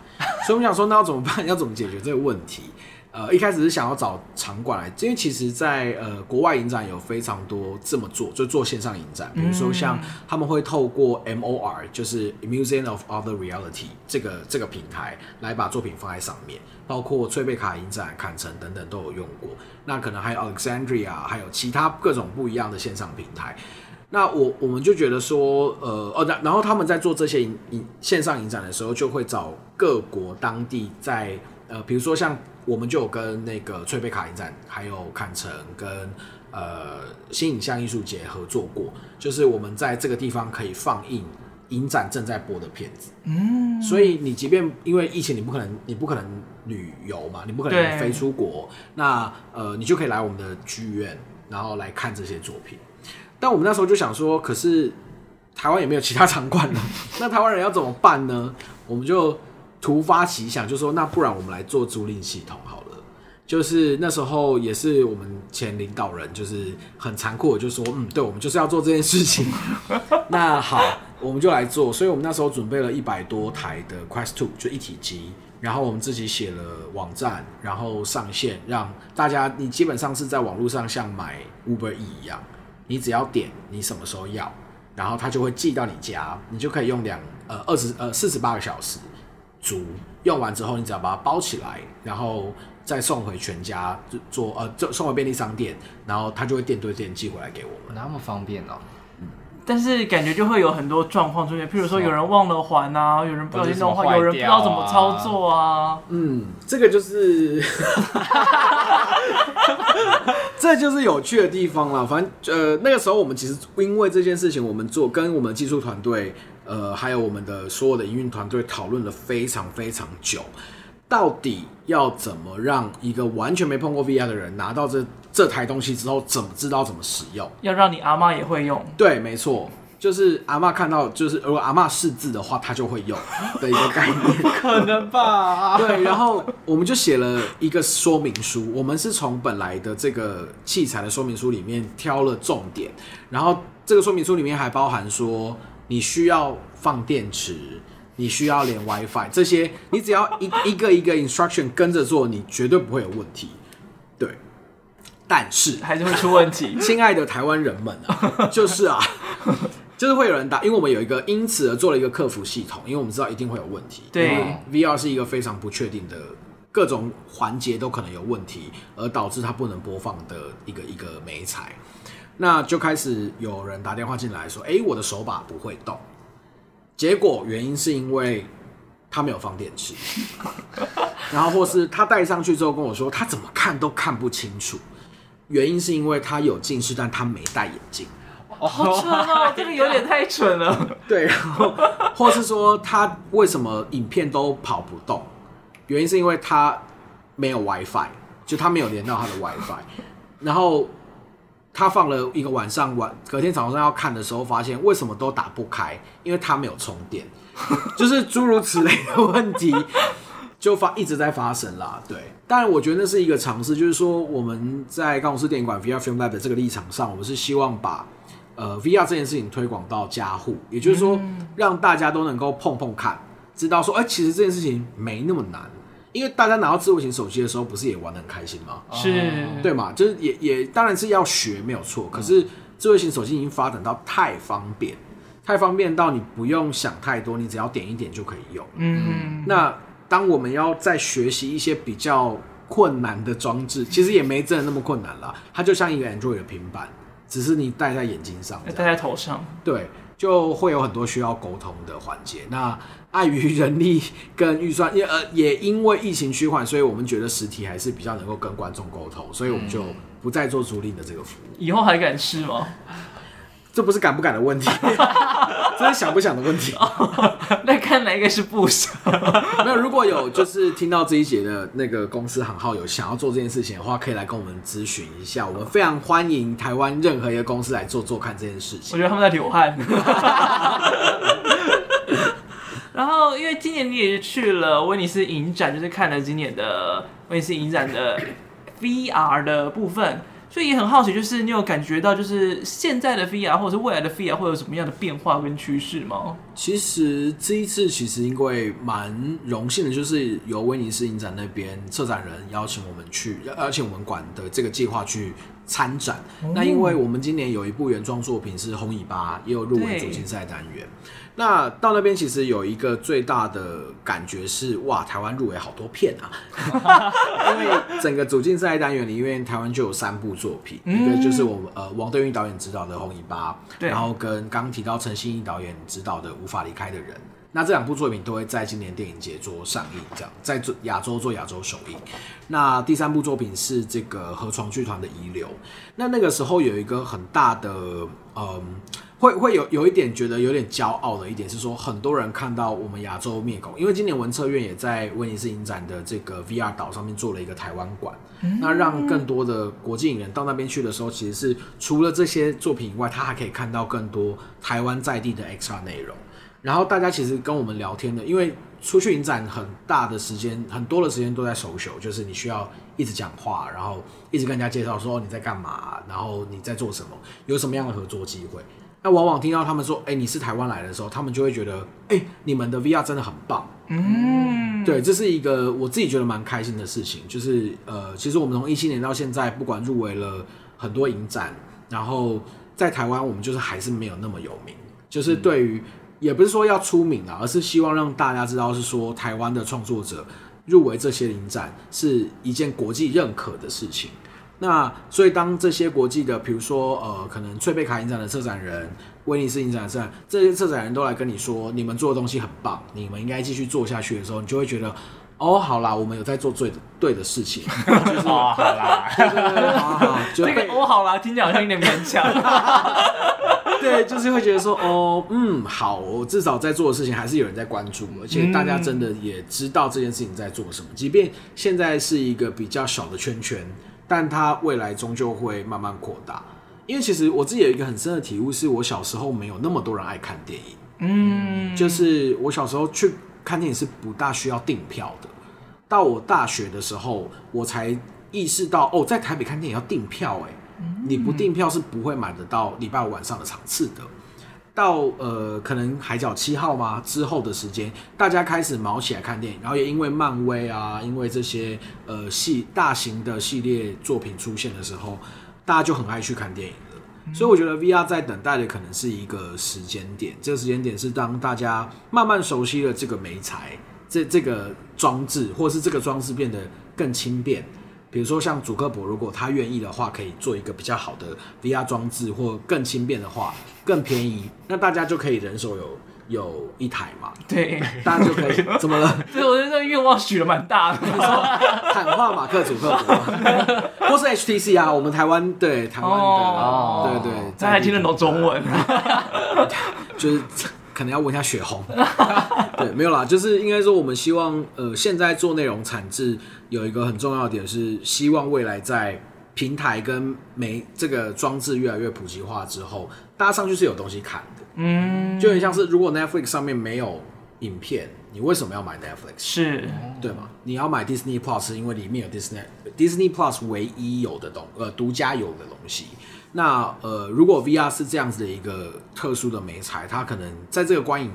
所以我们想说，那要怎么办？要怎么解决这个问题？呃，一开始是想要找场馆来，因为其实在，在呃国外影展有非常多这么做，就做线上影展，比如说像他们会透过 MOR，就是 Museum of Other Reality 这个这个平台来把作品放在上面，包括翠贝卡影展、坎城等等都有用过。那可能还有 Alexandria，还有其他各种不一样的线上平台。那我我们就觉得说，呃，哦，然后他们在做这些影影线上影展的时候，就会找各国当地在。呃，比如说像我们就有跟那个翠贝卡影展，还有坎城跟呃新影像艺术节合作过，就是我们在这个地方可以放映影展正在播的片子。嗯，所以你即便因为疫情，你不可能你不可能旅游嘛，你不可能飞出国，那呃你就可以来我们的剧院，然后来看这些作品。但我们那时候就想说，可是台湾也没有其他 *laughs* 场馆了，那台湾人要怎么办呢？我们就突发奇想，就说那不然我们来做租赁系统好了。就是那时候也是我们前领导人，就是很残酷就说，嗯，对，我们就是要做这件事情。*laughs* 那好，我们就来做。所以我们那时候准备了一百多台的 Quest Two，就一体机，然后我们自己写了网站，然后上线，让大家你基本上是在网络上像买 Uber E 一样。你只要点你什么时候要，然后他就会寄到你家，你就可以用两呃二十呃四十八个小时足，用完之后你只要把它包起来，然后再送回全家做呃就送回便利商店，然后他就会店对店寄回来给我们。那么方便呢。但是感觉就会有很多状况出现，譬如说有人忘了还啊，有人不小心弄坏，有人不知道怎么操作啊。嗯，这个就是，*laughs* 这就是有趣的地方了。反正呃那个时候我们其实因为这件事情，我们做跟我们技术团队呃还有我们的所有的营运团队讨论了非常非常久。到底要怎么让一个完全没碰过 VR 的人拿到这这台东西之后，怎么知道怎么使用？要让你阿妈也会用。对，没错，就是阿妈看到，就是如果阿妈识字的话，她就会用 *laughs* 的一个概念。可能吧？*laughs* 对，然后我们就写了一个说明书，我们是从本来的这个器材的说明书里面挑了重点，然后这个说明书里面还包含说你需要放电池。你需要连 WiFi 这些，你只要一 *laughs* 一个一个 instruction 跟着做，你绝对不会有问题。对，但是还是会出问题。*laughs* 亲爱的台湾人们啊，*laughs* 就是啊，就是会有人打，因为我们有一个因此而做了一个客服系统，因为我们知道一定会有问题。对，VR 是一个非常不确定的，各种环节都可能有问题，而导致它不能播放的一个一个美彩。那就开始有人打电话进来说：“哎，我的手把不会动。”结果原因是因为他没有放电池，*laughs* 然后或是他戴上去之后跟我说他怎么看都看不清楚，原因是因为他有近视，但他没戴眼镜。哦，好蠢哦，这个有点太蠢了。对，然后或是说他为什么影片都跑不动，原因是因为他没有 WiFi，就他没有连到他的 WiFi，然后。他放了一个晚上，晚隔天早上要看的时候，发现为什么都打不开？因为他没有充电，*laughs* 就是诸如此类的问题，就发一直在发生啦。*laughs* 对，当然我觉得那是一个尝试，就是说我们在高雄市电影馆 VR Film Lab 的这个立场上，我们是希望把呃 VR 这件事情推广到家户，也就是说让大家都能够碰碰看，知道说，哎、欸，其实这件事情没那么难。因为大家拿到智慧型手机的时候，不是也玩得很开心吗？是，对嘛？就是也也当然是要学没有错，可是智慧型手机已经发展到太方便，太方便到你不用想太多，你只要点一点就可以用。嗯，那当我们要再学习一些比较困难的装置，其实也没真的那么困难啦。它就像一个 Android 的平板，只是你戴在眼睛上，戴在头上，对，就会有很多需要沟通的环节。那碍于人力跟预算，也呃也因为疫情趋缓，所以我们觉得实体还是比较能够跟观众沟通，所以我们就不再做租赁的这个服务。以后还敢试吗？这不是敢不敢的问题，*laughs* 这是想不想的问题。那看哪一个是不想？*laughs* 没有，如果有就是听到这一节的那个公司行号有想要做这件事情的话，可以来跟我们咨询一下。我们非常欢迎台湾任何一个公司来做做看这件事情。我觉得他们在流汗。然后，因为今年你也是去了威尼斯影展，就是看了今年的威尼斯影展的 VR 的部分，所以也很好奇，就是你有感觉到，就是现在的 VR 或者是未来的 VR 会有什么样的变化跟趋势吗？其实这一次其实因为蛮荣幸的，就是由威尼斯影展那边策展人邀请我们去，邀请我们馆的这个计划去参展。哦、那因为我们今年有一部原创作品是《红尾巴》，也有入围主竞赛单元。那到那边其实有一个最大的感觉是，哇，台湾入围好多片啊！*laughs* 因为整个主竞赛单元里面，台湾就有三部作品，嗯、一个就是我们呃王登玉导演执导的《红尾巴》，然后跟刚刚提到陈信义导演执导的《无法离开的人》，那这两部作品都会在今年电影节做上映，这样在做亚洲做亚洲首映。那第三部作品是这个河床剧团的《遗留》。那那个时候有一个很大的，嗯，会会有有一点觉得有点骄傲的一点是说，很多人看到我们亚洲面孔，因为今年文策院也在威尼斯影展的这个 VR 岛上面做了一个台湾馆，嗯、那让更多的国际影人到那边去的时候，其实是除了这些作品以外，他还可以看到更多台湾在地的 extra 内容。然后大家其实跟我们聊天的，因为出去影展很大的时间，很多的时间都在 social，就是你需要一直讲话，然后一直跟人家介绍说你在干嘛，然后你在做什么，有什么样的合作机会。那往往听到他们说，哎，你是台湾来的时候，他们就会觉得，哎，你们的 VR 真的很棒。嗯，对，这是一个我自己觉得蛮开心的事情。就是呃，其实我们从一七年到现在，不管入围了很多影展，然后在台湾，我们就是还是没有那么有名。就是对于也不是说要出名啊，而是希望让大家知道，是说台湾的创作者入围这些影展是一件国际认可的事情。那所以当这些国际的，比如说呃，可能翠贝卡影展的策展人、威尼斯影展展，这些策展人都来跟你说，你们做的东西很棒，你们应该继续做下去的时候，你就会觉得，哦，好啦，我们有在做对的对的事情。*laughs* 就是、哦，好啦，对对对，好好，这个哦，好啦，听起来好像有点勉强。对，就是会觉得说，哦，嗯，好，我至少在做的事情还是有人在关注，而且大家真的也知道这件事情在做什么。即便现在是一个比较小的圈圈，但它未来终究会慢慢扩大。因为其实我自己有一个很深的体悟，是我小时候没有那么多人爱看电影。嗯，就是我小时候去看电影是不大需要订票的，到我大学的时候，我才意识到，哦，在台北看电影要订票，哎。你不订票是不会买得到礼拜五晚上的场次的。到呃，可能海角七号吗？之后的时间，大家开始毛起来看电影，然后也因为漫威啊，因为这些呃系大型的系列作品出现的时候，大家就很爱去看电影了。所以我觉得 VR 在等待的可能是一个时间点，这个时间点是当大家慢慢熟悉了这个媒材，这这个装置，或是这个装置变得更轻便。比如说像祖克伯，如果他愿意的话，可以做一个比较好的 VR 装置，或更轻便的话，更便宜，那大家就可以人手有有一台嘛。对，大家就可以 *laughs* 怎么了？所以我觉得这个愿望许的蛮大的。你 *laughs* 说喊话马克祖克伯，*laughs* 或是 HTC 啊，我们台湾对台湾的，哦、对对，他还听得懂中文，就是。可能要问一下雪红，对，没有啦，就是应该说，我们希望，呃，现在做内容产制有一个很重要的点是，希望未来在平台跟媒这个装置越来越普及化之后，大家上去是有东西看的，嗯，就很像是如果 Netflix 上面没有影片，你为什么要买 Netflix？是，对吗？你要买 Disney Plus，因为里面有 Disney Disney Plus 唯一有的东，呃，独家有的东西。那呃，如果 VR 是这样子的一个特殊的媒材，它可能在这个观影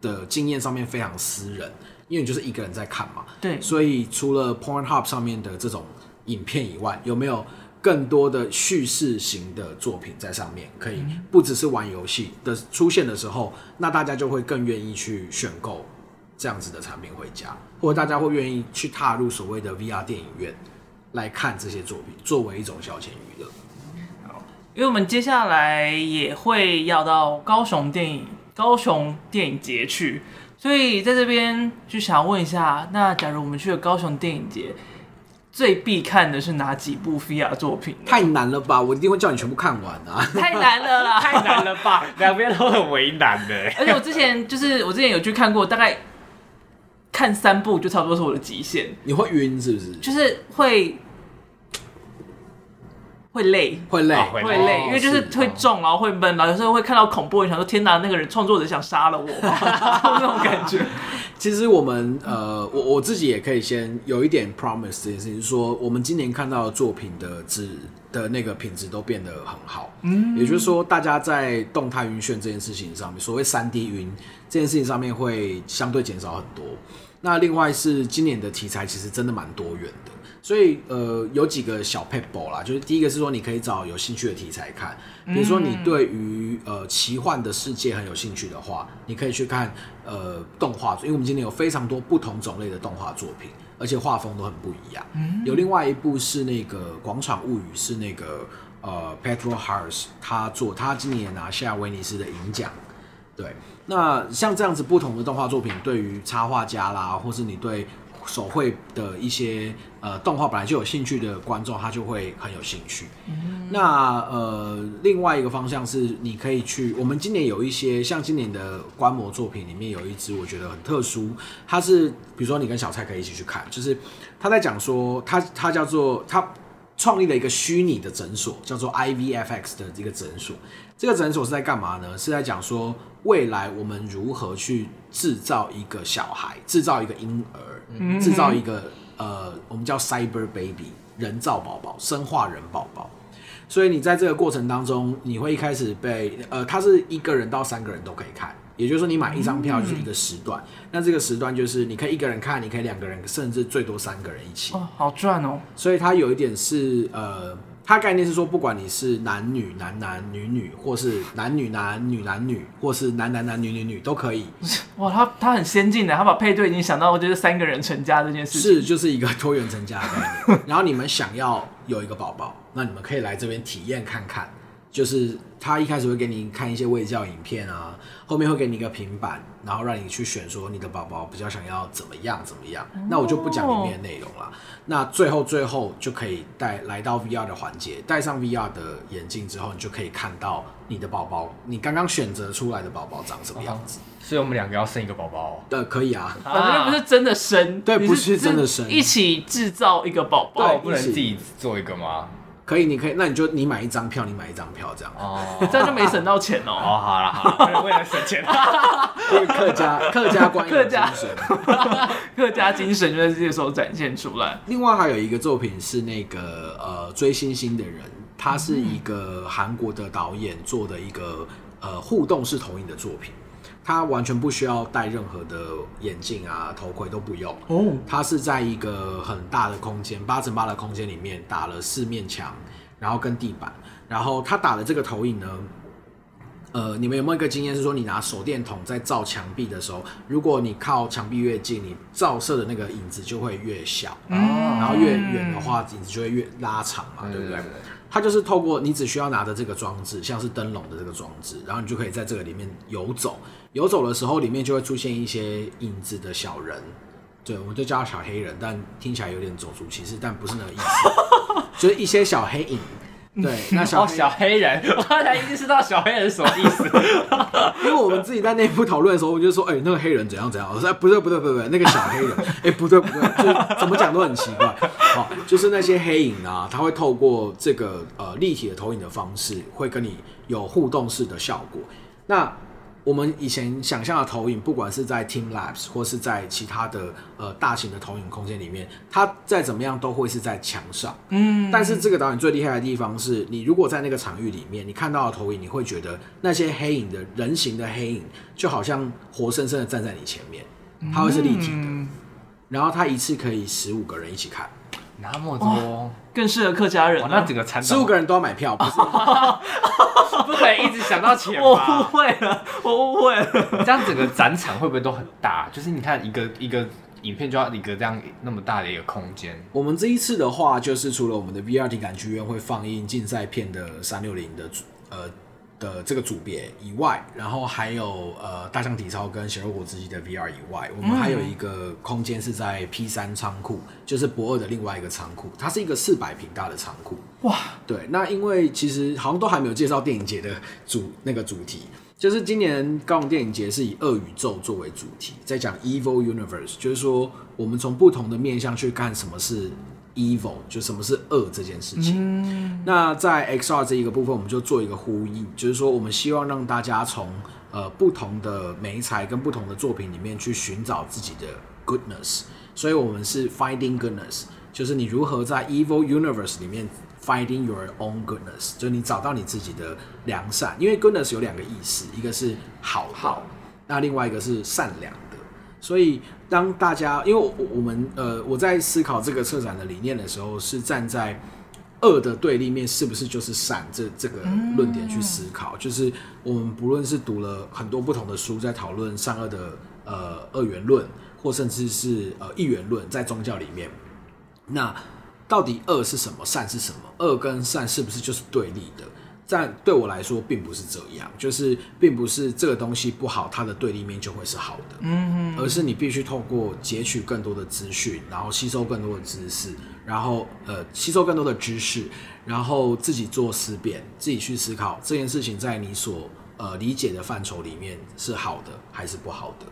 的经验上面非常私人，因为你就是一个人在看嘛。对。所以除了 Pornhub 上面的这种影片以外，有没有更多的叙事型的作品在上面？可以不只是玩游戏的出现的时候，那大家就会更愿意去选购这样子的产品回家，或者大家会愿意去踏入所谓的 VR 电影院来看这些作品，作为一种消遣娱乐。因为我们接下来也会要到高雄电影高雄电影节去，所以在这边就想问一下，那假如我们去了高雄电影节，最必看的是哪几部菲亚作品？太难了吧！我一定会叫你全部看完啊！*laughs* 太难了啦！太难了吧！两边都很为难的。而且我之前就是我之前有去看过，大概看三部就差不多是我的极限。你会晕是不是？就是会。会累，会累，会累，因为就是会重，然后会闷，然后有时候会看到恐怖，你想说天哪，那个人创作者想杀了我，*laughs* 那种感觉。其实我们呃，我我自己也可以先有一点 promise 这件事情，就是说我们今年看到的作品的质的那个品质都变得很好。嗯，也就是说，大家在动态晕眩这件事情上面，所谓三 D 晕这件事情上面会相对减少很多。那另外是今年的题材其实真的蛮多元的。所以，呃，有几个小撇步啦，就是第一个是说，你可以找有兴趣的题材看，比如说你对于呃奇幻的世界很有兴趣的话，你可以去看呃动画，因为我们今年有非常多不同种类的动画作品，而且画风都很不一样。有另外一部是那个《广场物语》，是那个呃 Petro Harris 他做，他今年拿下威尼斯的银奖对，那像这样子不同的动画作品，对于插画家啦，或是你对手绘的一些呃动画本来就有兴趣的观众，他就会很有兴趣。嗯、那呃，另外一个方向是，你可以去，我们今年有一些像今年的观摩作品里面有一支我觉得很特殊，它是比如说你跟小蔡可以一起去看，就是他在讲说，他他叫做他创立了一个虚拟的诊所，叫做 IVFX 的这个诊所。这个诊所是在干嘛呢？是在讲说未来我们如何去制造一个小孩，制造一个婴儿，制造一个呃，我们叫 cyber baby 人造宝宝，生化人宝宝。所以你在这个过程当中，你会一开始被呃，它是一个人到三个人都可以看，也就是说你买一张票就是一个时段，那这个时段就是你可以一个人看，你可以两个人，甚至最多三个人一起。哦，好赚哦！所以它有一点是呃。它概念是说，不管你是男女、男男女女，或是男女男女男女，或是男男男女女女都可以。*laughs* 哇，他他很先进的，他把配对已经想到，就是三个人成家这件事情。是，就是一个多元成家的概念。然后你们想要有一个宝宝，那你们可以来这边体验看看。就是他一开始会给你看一些卫教影片啊，后面会给你一个平板，然后让你去选说你的宝宝比较想要怎么样怎么样。那我就不讲里面的内容了。那最后最后就可以带来到 VR 的环节，戴上 VR 的眼镜之后，你就可以看到你的宝宝，你刚刚选择出来的宝宝长什么样子。所以我们两个要生一个宝宝？对，可以啊。反正又不是真的生，对，不是真的生，一起制造一个宝宝，对，不能自己做一个吗？可以，你可以，那你就你买一张票，你买一张票这样哦，这样就没省到钱哦。哦，好了好了，为了省钱，因为客家客家观 *laughs* 客家精神，客家精神就在这时候展现出来。另外还有一个作品是那个呃追星星的人，他是一个韩国的导演做的一个呃互动式投影的作品。他完全不需要戴任何的眼镜啊，头盔都不用。哦，它是在一个很大的空间，八乘八的空间里面打了四面墙，然后跟地板，然后它打的这个投影呢，呃，你们有没有一个经验是说，你拿手电筒在照墙壁的时候，如果你靠墙壁越近，你照射的那个影子就会越小，嗯，然后越远的话，影子就会越拉长嘛，对不对？它就是透过你只需要拿着这个装置，像是灯笼的这个装置，然后你就可以在这个里面游走。游走的时候，里面就会出现一些影子的小人，对，我们就叫他小黑人，但听起来有点种族歧视，但不是那个意思，*laughs* 就是一些小黑影。对，那小小黑人，我刚才意识到小黑人是什么意思，*laughs* 因为我们自己在内部讨论的时候，我就说，哎、欸，那个黑人怎样怎样，我说，不对不对不对，那个小黑人，哎、欸，不对不对，就怎么讲都很奇怪，好，就是那些黑影啊，它会透过这个呃立体的投影的方式，会跟你有互动式的效果，那。我们以前想象的投影，不管是在 teamLABS 或是在其他的呃大型的投影空间里面，它再怎么样都会是在墙上。嗯，但是这个导演最厉害的地方是，你如果在那个场域里面，你看到的投影，你会觉得那些黑影的人形的黑影，就好像活生生的站在你前面，它会是立体的。嗯、然后它一次可以十五个人一起看。那么多，更适合客家人。那整个餐十五个人都要买票，不是？*laughs* 不可以一直想到钱。我误会了，我误会了。这样整个展场会不会都很大？就是你看一个一个影片就要一个这样那么大的一个空间。我们这一次的话，就是除了我们的 VR 体感剧院会放映竞赛片的三六零的呃。的这个组别以外，然后还有呃大象体操跟血肉果汁机的 VR 以外，我们还有一个空间是在 P 三仓库，就是博二的另外一个仓库，它是一个四百平大的仓库。哇，对，那因为其实好像都还没有介绍电影节的主那个主题，就是今年高雄电影节是以恶宇宙作为主题，在讲 Evil Universe，就是说我们从不同的面向去看什么是。Evil 就什么是恶这件事情。嗯、那在 XR 这一个部分，我们就做一个呼应，就是说我们希望让大家从呃不同的媒材跟不同的作品里面去寻找自己的 goodness。所以我们是 finding goodness，就是你如何在 Evil Universe 里面 finding your own goodness，就是你找到你自己的良善。因为 goodness 有两个意思，一个是好好，那另外一个是善良。所以，当大家因为我，我们呃，我在思考这个策展的理念的时候，是站在恶的对立面，是不是就是善这这个论点去思考？就是我们不论是读了很多不同的书，在讨论善恶的呃二元论，或甚至是呃一元论，在宗教里面，那到底恶是什么，善是什么？恶跟善是不是就是对立的？但对我来说，并不是这样，就是并不是这个东西不好，它的对立面就会是好的，嗯哼，而是你必须透过截取更多的资讯，然后吸收更多的知识，然后呃吸收更多的知识，然后自己做思辨，自己去思考这件事情在你所呃理解的范畴里面是好的还是不好的。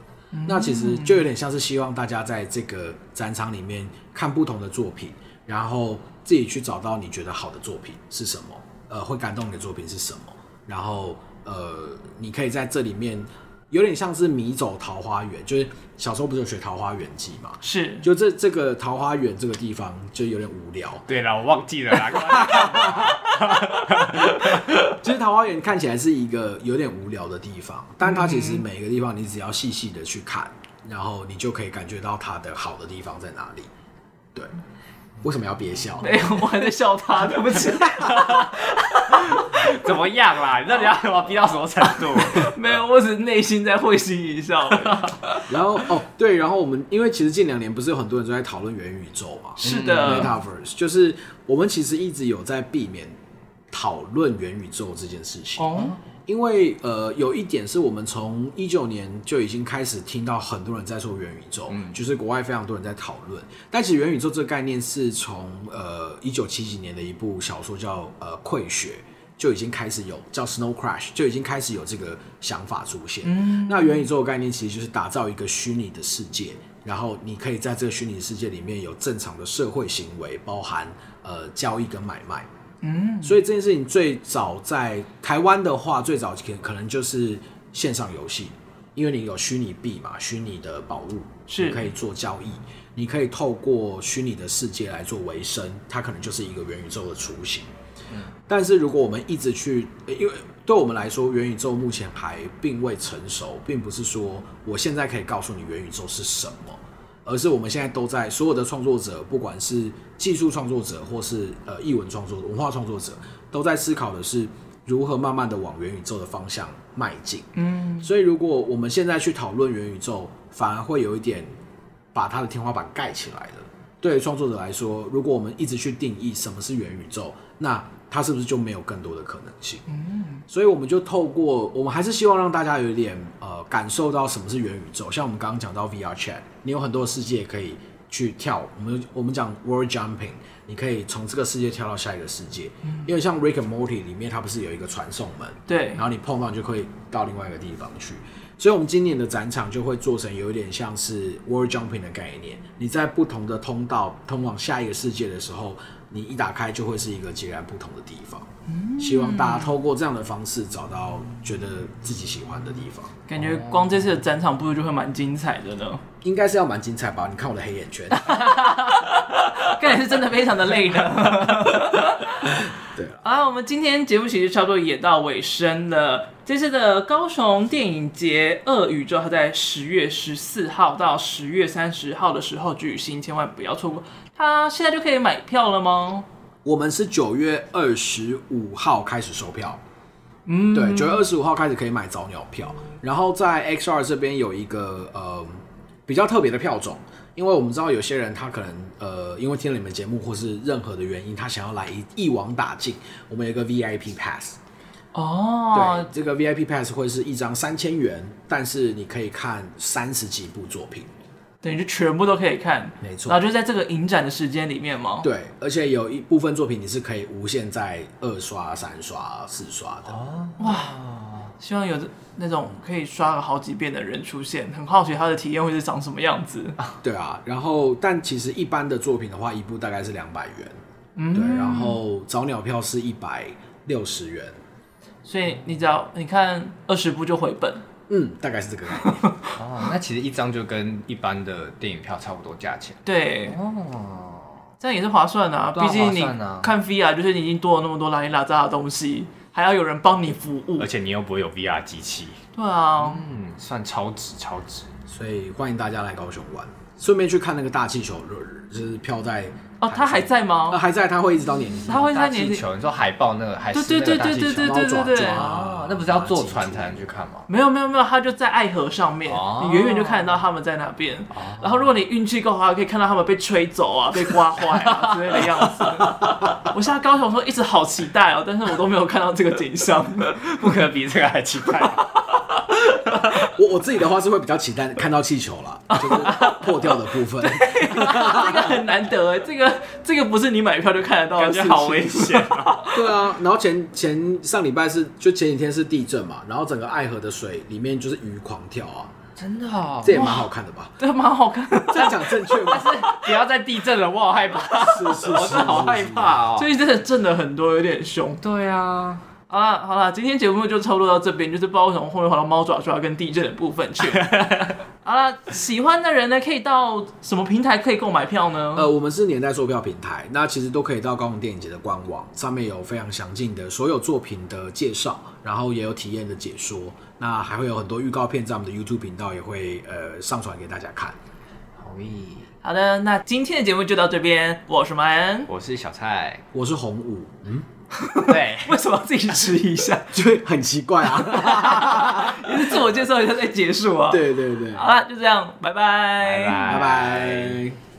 那其实就有点像是希望大家在这个展场里面看不同的作品，然后自己去找到你觉得好的作品是什么，呃，会感动你的作品是什么，然后呃，你可以在这里面有点像是迷走桃花源，就是小时候不是有学《桃花源记》嘛？是，就这这个桃花源这个地方就有点无聊。对了，我忘记了啦。其 *laughs* 实桃花源看起来是一个有点无聊的地方，但它其实每一个地方你只要细细的去看，然后你就可以感觉到它的好的地方在哪里。对，为什么要憋笑？没有，我还在笑他，对不起。*laughs* 怎么样啦？你到底要把我逼到什么程度？*laughs* 没有，我只是内心在会心一笑。然后哦，对，然后我们因为其实近两年不是有很多人都在讨论元宇宙嘛？是的，Metaverse 就是我们其实一直有在避免。讨论元宇宙这件事情，哦，因为呃，有一点是我们从一九年就已经开始听到很多人在说元宇宙，嗯，就是国外非常多人在讨论。但其实元宇宙这个概念是从呃一九七几年的一部小说叫呃《溃雪》就已经开始有叫 Snow Crash 就已经开始有这个想法出现。嗯，那元宇宙的概念其实就是打造一个虚拟的世界，然后你可以在这个虚拟世界里面有正常的社会行为，包含呃交易跟买卖。嗯，所以这件事情最早在台湾的话，最早可可能就是线上游戏，因为你有虚拟币嘛，虚拟的宝物是可以做交易，你可以透过虚拟的世界来做维生，它可能就是一个元宇宙的雏形。嗯，但是如果我们一直去，因为对我们来说，元宇宙目前还并未成熟，并不是说我现在可以告诉你元宇宙是什么。而是我们现在都在所有的创作者，不管是技术创作者，或是呃译文创作者、文化创作者，都在思考的是如何慢慢的往元宇宙的方向迈进。嗯，所以如果我们现在去讨论元宇宙，反而会有一点把它的天花板盖起来了。对于创作者来说，如果我们一直去定义什么是元宇宙，那它是不是就没有更多的可能性？嗯，所以我们就透过，我们还是希望让大家有一点呃感受到什么是元宇宙。像我们刚刚讲到 VR Chat，你有很多世界可以去跳。我们我们讲 World Jumping，你可以从这个世界跳到下一个世界。嗯，因为像 Rick and Morty 里面，它不是有一个传送门？对，然后你碰到你就可以到另外一个地方去。所以，我们今年的展场就会做成有一点像是 World Jumping 的概念。你在不同的通道通往下一个世界的时候。你一打开就会是一个截然不同的地方。嗯，希望大家透过这样的方式找到觉得自己喜欢的地方。感觉光这次的展场布置就会蛮精彩的呢。应该是要蛮精彩吧？你看我的黑眼圈，*laughs* 看来是真的非常的累的。*laughs* 对，啊，我们今天节目其实差不多也到尾声了。这次的高雄电影节《恶宇宙》，它在十月十四号到十月三十号的时候举行，千万不要错过。它现在就可以买票了吗？我们是九月二十五号开始售票，嗯，对，九月二十五号开始可以买早鸟票。然后在 XR 这边有一个呃比较特别的票种，因为我们知道有些人他可能呃因为听了你们节目或是任何的原因，他想要来一一网打尽。我们有一个 VIP Pass 哦，对，这个 VIP Pass 会是一张三千元，但是你可以看三十几部作品。等于就全部都可以看，没错。然后就在这个影展的时间里面吗？对，而且有一部分作品你是可以无限在二刷、三刷、四刷的。哦，哇！希望有那种可以刷了好几遍的人出现，很好奇他的体验会是长什么样子。对啊，然后但其实一般的作品的话，一部大概是两百元。嗯，对，然后早鸟票是一百六十元。所以你只要你看二十部就回本。嗯，大概是这个概念。*laughs* 哦，那其实一张就跟一般的电影票差不多价钱。*laughs* 对，哦，这样也是划算的啊。毕竟你看 VR 就是你已经多了那么多拉里拉杂的东西，还要有人帮你服务，而且你又不会有 VR 机器。对啊，嗯，算超值超值。所以欢迎大家来高雄玩。顺便去看那个大气球，就是飘在。哦，他还在吗？还在，他会一直到年底。他会在年底。你说海报那个海报。对对对对对对对。啊，那不是要坐船才能去看吗？没有没有没有，他就在爱河上面。哦。你远远就看得到他们在那边。哦。然后如果你运气够好，可以看到他们被吹走啊，被刮坏啊，*laughs* 之类的。样子。我现在高雄说一直好期待哦，但是我都没有看到这个景象。*laughs* 不可能比这个还期待。*laughs* 我我自己的话是会比较期待，看到气球了，就是。破掉的部分。这个很难得，这个。*laughs* 这个不是你买票就看得到的，感觉好危险啊！*laughs* 对啊，然后前前上礼拜是就前几天是地震嘛，然后整个爱河的水里面就是鱼狂跳啊，真的啊，这也蛮好看的吧？*laughs* 这蛮好看的，这样讲正确吗？但是不要再地震了，我好害怕，是是是，是，好害怕哦，最近真的震了很多，有点凶。对啊。好了好了，今天节目就差不多到这边，就是不知道为什么后面跑到猫爪爪跟地震的部分去。*laughs* 好了，喜欢的人呢，可以到什么平台可以购买票呢？呃，我们是年代售票平台，那其实都可以到高雄电影节的官网，上面有非常详尽的所有作品的介绍，然后也有体验的解说，那还会有很多预告片在我们的 YouTube 频道也会呃上传给大家看。好意，好的，那今天的节目就到这边，我是马恩，我是小蔡，我是洪武，嗯。*laughs* 对，为什么要自己吃一下？*laughs* 就会很奇怪啊！*laughs* 你是自我介绍一下再结束啊？对对对，好了，就这样，拜拜，拜拜。拜拜。